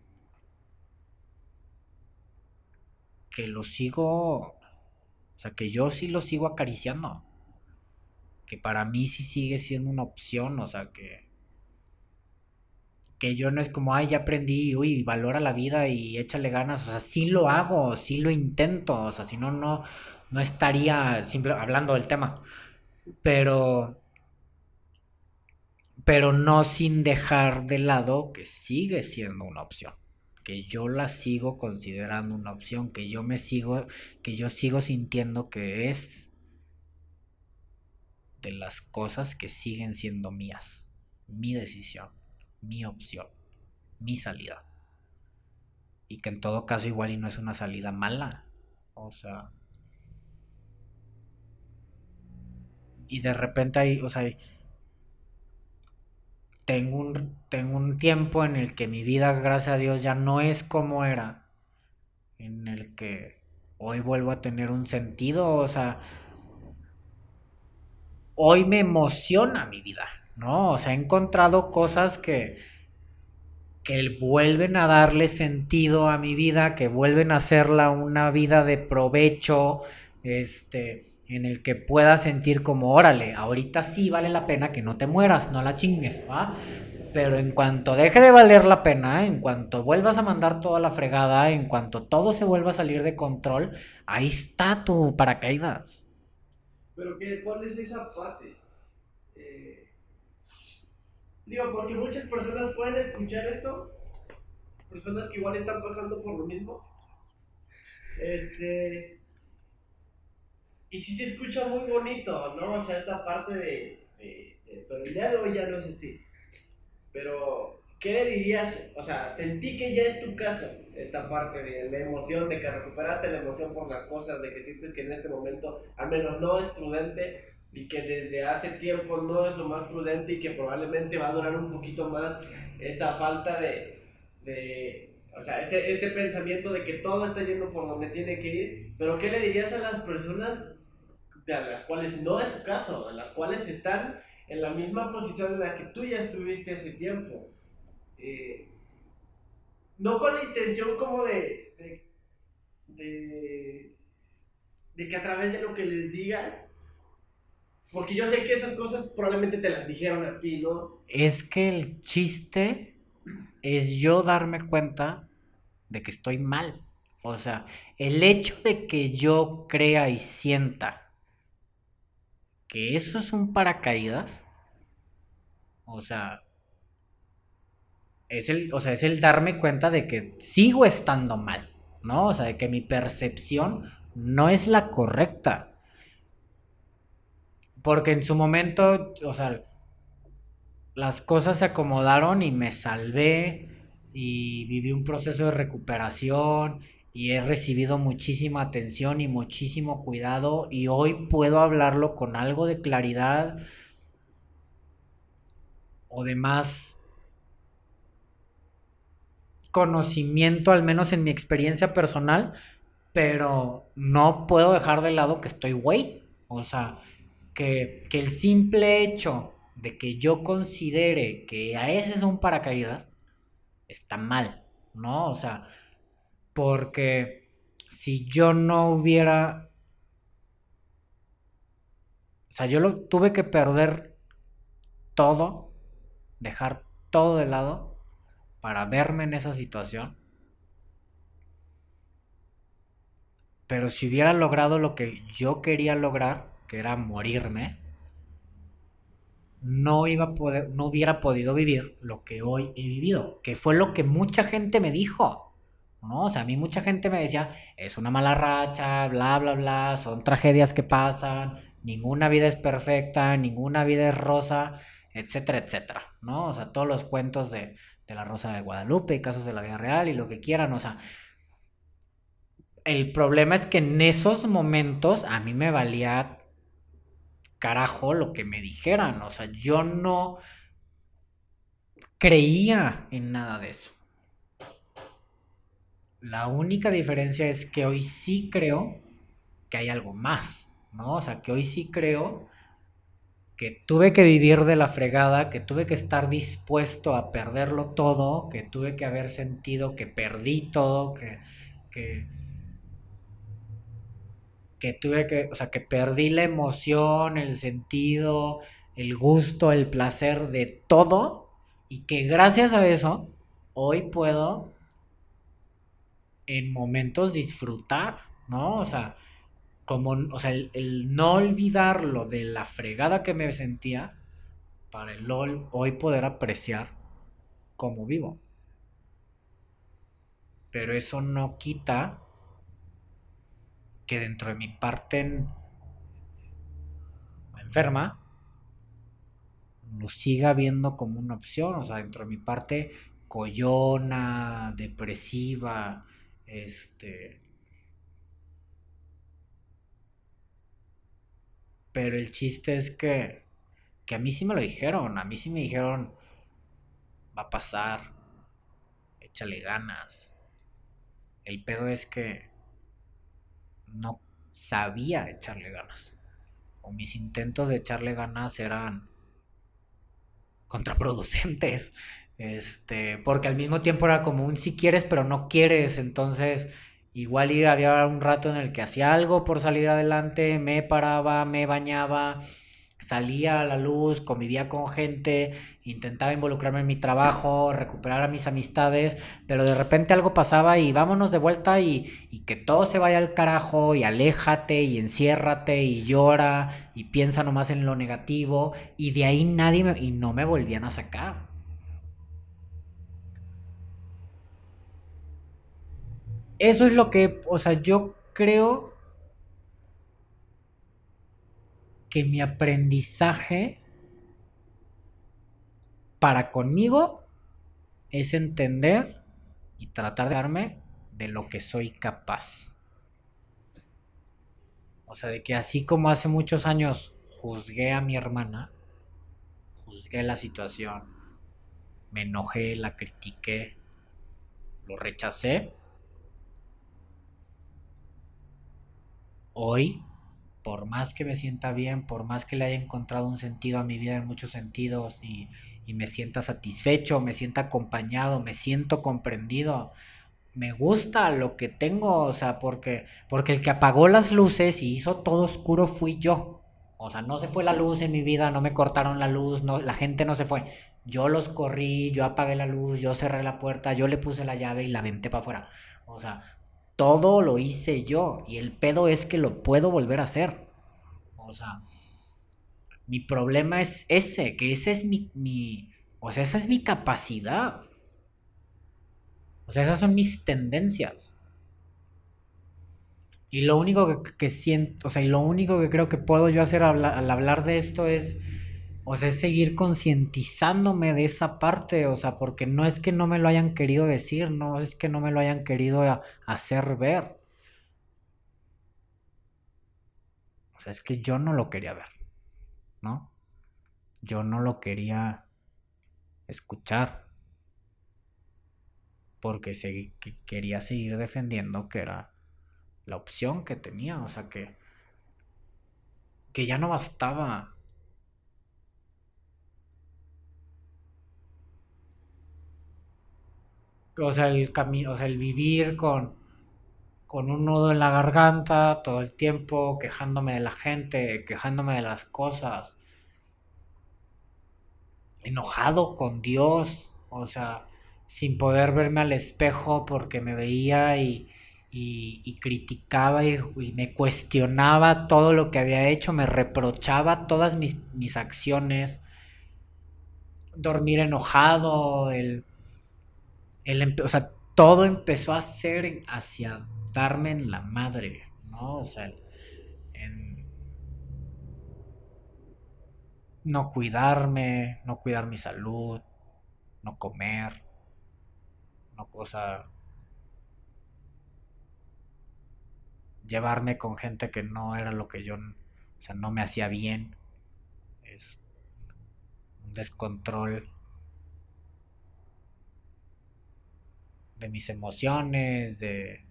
que lo sigo, o sea, que yo sí lo sigo acariciando. Que para mí sí sigue siendo una opción, o sea, que que yo no es como, ay, ya aprendí, uy, valora la vida y échale ganas, o sea, sí lo hago, sí lo intento, o sea, si no, no, no estaría simple, hablando del tema, pero, pero no sin dejar de lado que sigue siendo una opción que yo la sigo considerando una opción, que yo me sigo, que yo sigo sintiendo que es de las cosas que siguen siendo mías, mi decisión, mi opción, mi salida. Y que en todo caso igual y no es una salida mala. O sea... Y de repente hay, o sea, tengo un, tengo un tiempo en el que mi vida, gracias a Dios, ya no es como era. En el que hoy vuelvo a tener un sentido, o sea, hoy me emociona mi vida, ¿no? O sea, he encontrado cosas que, que vuelven a darle sentido a mi vida, que vuelven a hacerla una vida de provecho, este, en el que puedas sentir como, órale, ahorita sí vale la pena que no te mueras, no la chingues, ¿va? Pero en cuanto deje de valer la pena, en cuanto vuelvas a mandar toda la fregada, en cuanto todo se vuelva a salir de control, ahí está tu paracaídas. Pero qué, ¿cuál es esa parte? Eh, digo, porque muchas personas pueden escuchar esto, personas que igual están pasando por lo mismo. Este, y sí se escucha muy bonito, ¿no? O sea, esta parte de, Pero el día de hoy ya no es así. Pero, ¿qué le dirías? O sea, sentí que ya es tu caso, esta parte de la emoción, de que recuperaste la emoción por las cosas, de que sientes que en este momento al menos no es prudente y que desde hace tiempo no es lo más prudente y que probablemente va a durar un poquito más esa falta de, o sea, este, este pensamiento de que todo está yendo por donde tiene que ir, pero ¿qué le dirías a las personas a las cuales no es su caso, a las cuales están en la misma posición en la que tú ya estuviste hace tiempo. Eh, no con la intención como de, de, de, que a través de lo que les digas, porque yo sé que esas cosas probablemente te las dijeron a ti, ¿no? Es que el chiste es yo darme cuenta de que estoy mal. O sea, el hecho de que yo crea y sienta que eso es un paracaídas, o sea, es el, o sea, es el darme cuenta de que sigo estando mal, ¿no? O sea, de que mi percepción no es la correcta. Porque en su momento, o sea, las cosas se acomodaron y me salvé y viví un proceso de recuperación y he recibido muchísima atención y muchísimo cuidado y hoy puedo hablarlo con algo de claridad o de más conocimiento, al menos en mi experiencia personal, pero no puedo dejar de lado que estoy güey. O sea, que, que el simple hecho de que yo considere que a ese es un paracaídas está mal, ¿no? O sea, porque si yo no hubiera... O sea, yo lo tuve que perder todo, dejar todo de lado para verme en esa situación. Pero si hubiera logrado lo que yo quería lograr, que era morirme, no, iba a poder, no hubiera podido vivir lo que hoy he vivido, que fue lo que mucha gente me dijo. ¿no? O sea, a mí mucha gente me decía, es una mala racha, bla, bla, bla, son tragedias que pasan, ninguna vida es perfecta, ninguna vida es rosa. etcétera, etcétera, ¿no? O sea, todos los cuentos de, de la Rosa de Guadalupe, casos de la vida real y lo que quieran, o sea, el problema es que en esos momentos a mí me valía carajo lo que me dijeran. O sea, yo no creía en nada de eso. La única diferencia es que hoy sí creo que hay algo más, ¿no? O sea, que hoy sí creo que tuve que vivir de la fregada, que tuve que estar dispuesto a perderlo todo, que tuve que haber sentido que perdí todo, que, que que tuve que, o sea, que perdí la emoción, el sentido, el gusto, el placer de todo y que gracias a eso hoy puedo en momentos disfrutar, ¿no? O sea, como, o sea, el, el no olvidarlo de la fregada que me sentía para el hoy poder apreciar cómo vivo. Pero eso no quita que dentro de mi parte enferma lo siga viendo como una opción, o sea, dentro de mi parte collona, depresiva, este... Pero el chiste es que, que a mí sí me lo dijeron, a mí sí me dijeron, va a pasar, échale ganas. El pedo es que no sabía echarle ganas. O mis intentos de echarle ganas eran contraproducentes. Este, porque al mismo tiempo era como un si quieres pero no quieres, entonces igual había un rato en el que hacía algo por salir adelante, me paraba, me bañaba, salía a la luz, convivía con gente, intentaba involucrarme en mi trabajo, recuperar a mis amistades, pero de repente algo pasaba y vámonos de vuelta y, que todo se vaya al carajo y aléjate y enciérrate y llora y piensa nomás en lo negativo y de ahí nadie me, y no me volvían a sacar. Eso es lo que, o sea, yo creo que mi aprendizaje para conmigo es entender y tratar de darme de lo que soy capaz. O sea, de que así como hace muchos años juzgué a mi hermana, juzgué la situación, me enojé, la critiqué, lo rechacé, hoy por más que me sienta bien, por más que le haya encontrado un sentido a mi vida en muchos sentidos y, me sienta satisfecho, me sienta acompañado, me siento comprendido, me gusta lo que tengo, o sea, porque, porque el que apagó las luces y hizo todo oscuro fui yo. O sea, no se fue la luz en mi vida, no me cortaron la luz, no, la gente no se fue. Yo los corrí, yo apagué la luz, yo cerré la puerta, yo le puse la llave y la venté para afuera. O sea, todo lo hice yo y el pedo es que lo puedo volver a hacer. O sea, mi problema es ese, que ese es mi, mi o sea, esa es mi capacidad. O sea, esas son mis tendencias. Y lo único que, siento, o sea, y lo único que creo que puedo yo hacer al hablar de esto es o sea, es seguir concientizándome de esa parte, o sea, porque no es que no me lo hayan querido decir, no es que no me lo hayan querido hacer ver. O sea, es que yo no lo quería ver, ¿no? Yo no lo quería escuchar. Porque quería seguir defendiendo que era la opción que tenía, o sea, que, que ya no bastaba o sea, el camino, o sea, el vivir con, con un nudo en la garganta todo el tiempo, quejándome de la gente, quejándome de las cosas, enojado con Dios, o sea, sin poder verme al espejo porque me veía y, y, criticaba y, me cuestionaba todo lo que había hecho, me reprochaba todas mis, mis acciones, dormir enojado, el o sea, todo empezó a ser hacia darme en la madre, ¿no? O sea, no cuidarme, no cuidar mi salud, no comer, no cosa llevarme con gente que no era lo que yo, o sea, no me hacía bien. Es un descontrol de mis emociones, de,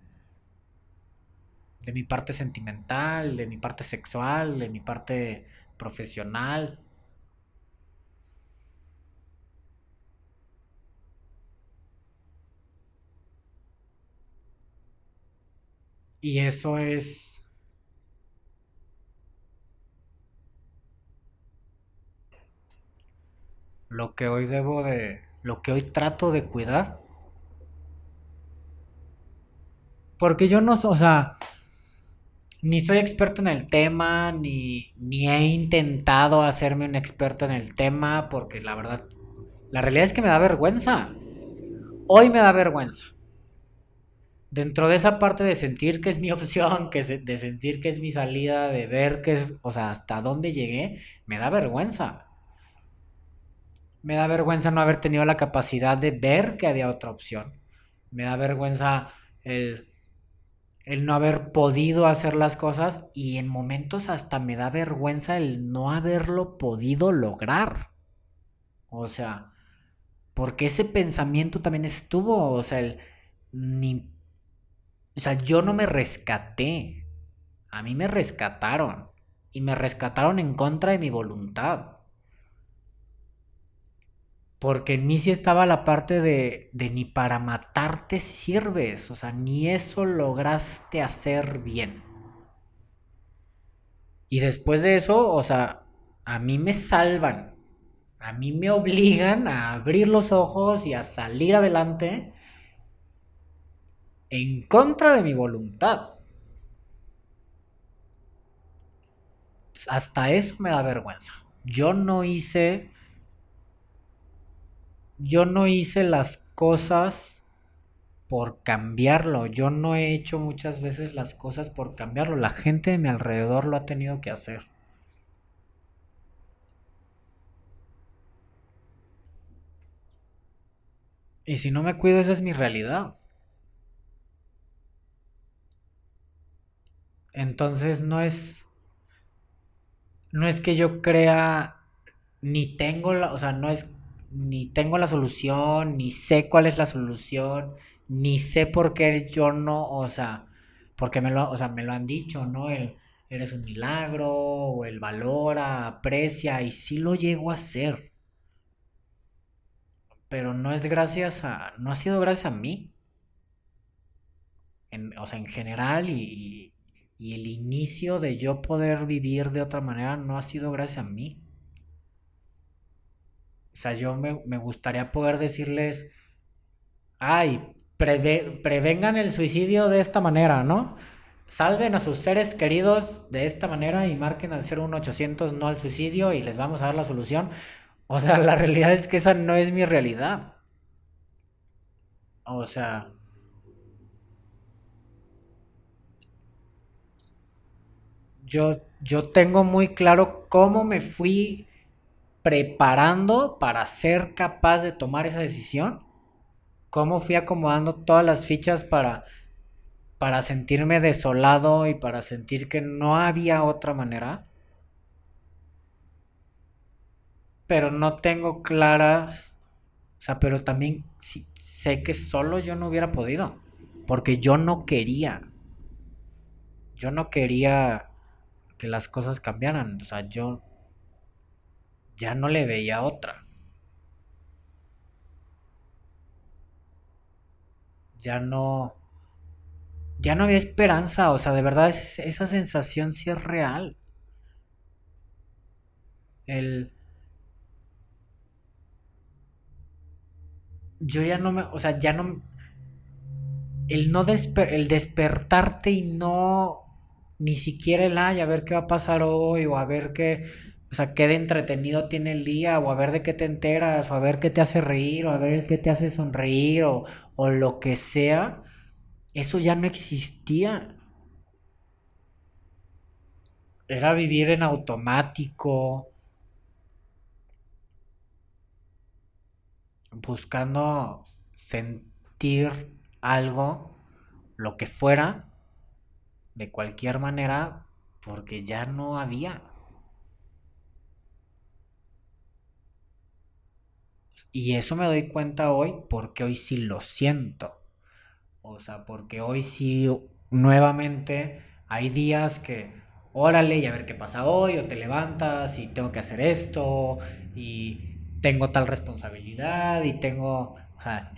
de mi parte sentimental, de mi parte sexual, de mi parte profesional. Y eso es... Lo que hoy debo de... Lo que hoy trato de cuidar. Porque yo no, o sea, ni soy experto en el tema, ni, ni he intentado hacerme un experto en el tema, porque la verdad, la realidad es que me da vergüenza. Hoy me da vergüenza dentro de esa parte de sentir que es mi opción, que de sentir que es mi salida, de ver que es, o sea, hasta dónde llegué, me da vergüenza. Me da vergüenza no haber tenido la capacidad de ver que había otra opción. Me da vergüenza el, el no haber podido hacer las cosas y en momentos hasta me da vergüenza el no haberlo podido lograr. O sea, porque ese pensamiento también estuvo, o sea, el ni o sea, yo no me rescaté. A mí me rescataron. Y me rescataron en contra de mi voluntad. Porque en mí sí estaba la parte de, de ni para matarte sirves. O sea, ni eso lograste hacer bien. Y después de eso, o sea, a mí me salvan. A mí me obligan a abrir los ojos y a salir adelante en contra de mi voluntad. Hasta eso me da vergüenza. Yo no hice... Yo no hice las cosas por cambiarlo. Yo no he hecho muchas veces las cosas por cambiarlo. La gente de mi alrededor lo ha tenido que hacer. Y si no me cuido, esa es mi realidad. Entonces no es. No es que yo crea. Ni tengo la. O sea, no es. Ni tengo la solución. Ni sé cuál es la solución. Ni sé por qué yo no. O sea. Porque me lo, o sea, me lo han dicho, ¿no? El eres un milagro. O el valora, aprecia. Y sí lo llego a hacer. Pero no es gracias a. No ha sido gracias a mí. En, o sea, en general y, y el inicio de yo poder vivir de otra manera no ha sido gracias a mí. O sea, yo me, gustaría poder decirles, ay, prevengan el suicidio de esta manera, ¿no? Salven a sus seres queridos de esta manera y marquen al 01800 no al suicidio y les vamos a dar la solución. O sea, la realidad es que esa no es mi realidad. O sea, yo, yo tengo muy claro cómo me fui preparando para ser capaz de tomar esa decisión, cómo fui acomodando todas las fichas para, para sentirme desolado y para sentir que no había otra manera. Pero no tengo claras, o sea, pero también sé que solo yo no hubiera podido, porque yo no quería. Yo no quería que las cosas cambiaran. O sea, yo ya no le veía otra. Ya no. Ya no había esperanza. O sea, de verdad esa sensación sí es real. El. Yo ya no me. O sea, ya no. El no el despertarte y no ni siquiera el ay, a ver qué va a pasar hoy, o a ver qué, o sea, qué de entretenido tiene el día, o a ver de qué te enteras, o a ver qué te hace reír, o a ver el qué te hace sonreír, o, o lo que sea. Eso ya no existía. Era vivir en automático. Buscando sentir algo, lo que fuera, de cualquier manera, porque ya no había. Y eso me doy cuenta hoy porque hoy sí lo siento. O sea, porque hoy sí nuevamente hay días que, órale, y a ver qué pasa hoy, o te levantas y tengo que hacer esto, y tengo tal responsabilidad, y tengo,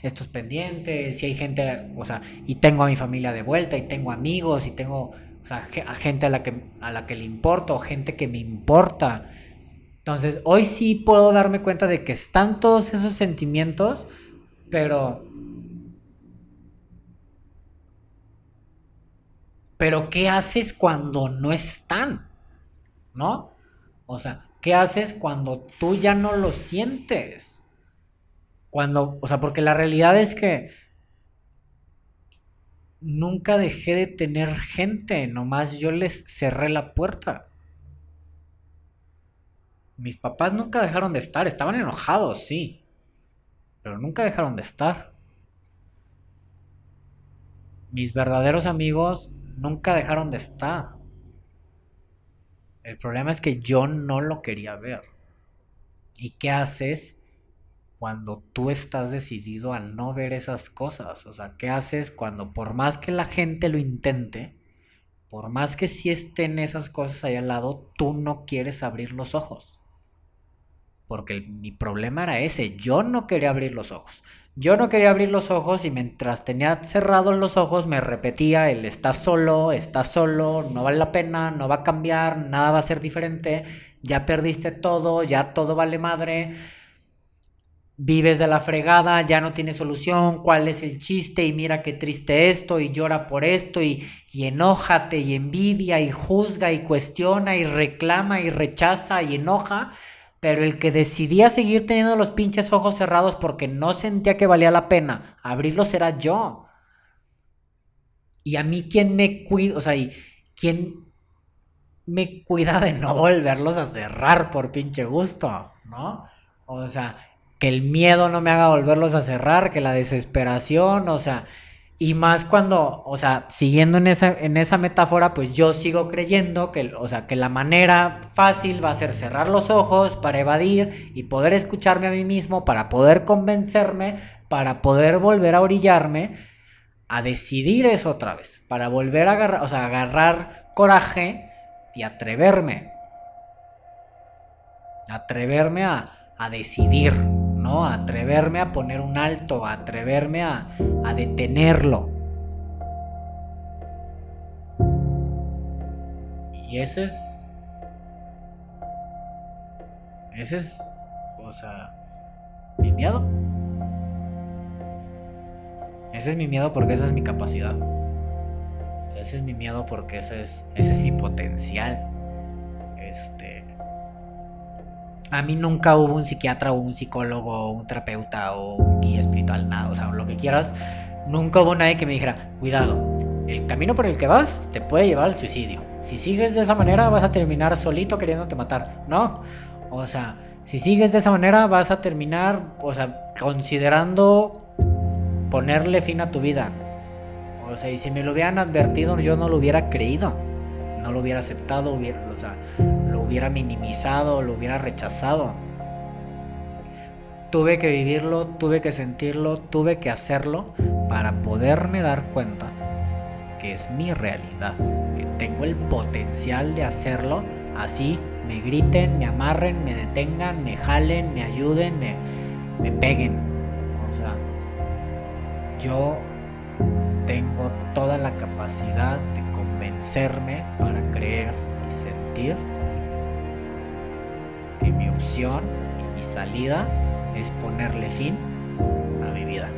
estos pendientes, y hay gente, o sea, y tengo a mi familia de vuelta, y tengo amigos, y tengo, o sea, gente a la que, a la que le importo, o gente que me importa. Entonces, hoy sí puedo darme cuenta de que están todos esos sentimientos, pero Pero ¿qué haces cuando no están? ¿No? O sea, ¿qué haces cuando tú ya no lo sientes? Cuando, o sea, porque la realidad es que nunca dejé de tener gente, nomás yo les cerré la puerta. Mis papás nunca dejaron de estar, estaban enojados, sí, pero nunca dejaron de estar. Mis verdaderos amigos nunca dejaron de estar. El problema es que yo no lo quería ver. ¿Y qué haces cuando tú estás decidido a no ver esas cosas? O sea, ¿qué haces cuando por más que la gente lo intente, por más que sí estén esas cosas ahí al lado, tú no quieres abrir los ojos? Porque mi problema era ese, yo no quería abrir los ojos. Yo no quería abrir los ojos y mientras tenía cerrados los ojos me repetía el está solo, está solo, no vale la pena, no va a cambiar, nada va a ser diferente, ya perdiste todo, ya todo vale madre, vives de la fregada, ya no tiene solución, cuál es el chiste y mira qué triste esto y llora por esto y, y enójate y envidia y juzga y cuestiona y reclama y rechaza y enoja pero el que decidía seguir teniendo los pinches ojos cerrados porque no sentía que valía la pena abrirlos era yo. Y a mí, ¿quién me cuida? O sea, y ¿quién me cuida de no volverlos a cerrar por pinche gusto? ¿No? O sea, que el miedo no me haga volverlos a cerrar, que la desesperación, o sea, y más cuando, o sea, siguiendo en esa, en esa metáfora, pues yo sigo creyendo que, o sea, que la manera fácil va a ser cerrar los ojos para evadir y poder escucharme a mí mismo, para poder convencerme, para poder volver a orillarme a decidir eso otra vez, para volver a agarrar, o sea, agarrar coraje y atreverme. Atreverme a, a decidir. ¿No? atreverme a poner un alto, atreverme a, a detenerlo. Y ese es... Ese es... O sea... Mi miedo. Ese es mi miedo porque esa es mi capacidad. ese es mi miedo porque ese es, ese es mi potencial. Este a mí nunca hubo un psiquiatra o un psicólogo o un terapeuta o un guía espiritual, nada, o sea, lo que quieras. Nunca hubo nadie que me dijera, cuidado, el camino por el que vas te puede llevar al suicidio. Si sigues de esa manera vas a terminar solito queriéndote matar. No, o sea, si sigues de esa manera vas a terminar, o sea, considerando ponerle fin a tu vida. O sea, y si me lo hubieran advertido yo no lo hubiera creído, no lo hubiera aceptado, o sea, hubiera minimizado, lo hubiera rechazado. Tuve que vivirlo, tuve que sentirlo, tuve que hacerlo para poderme dar cuenta que es mi realidad, que tengo el potencial de hacerlo, así me griten, me amarren, me detengan, me jalen, me ayuden, me, me peguen. O sea, yo tengo toda la capacidad de convencerme para creer y sentir que mi opción y mi salida es ponerle fin a mi vida.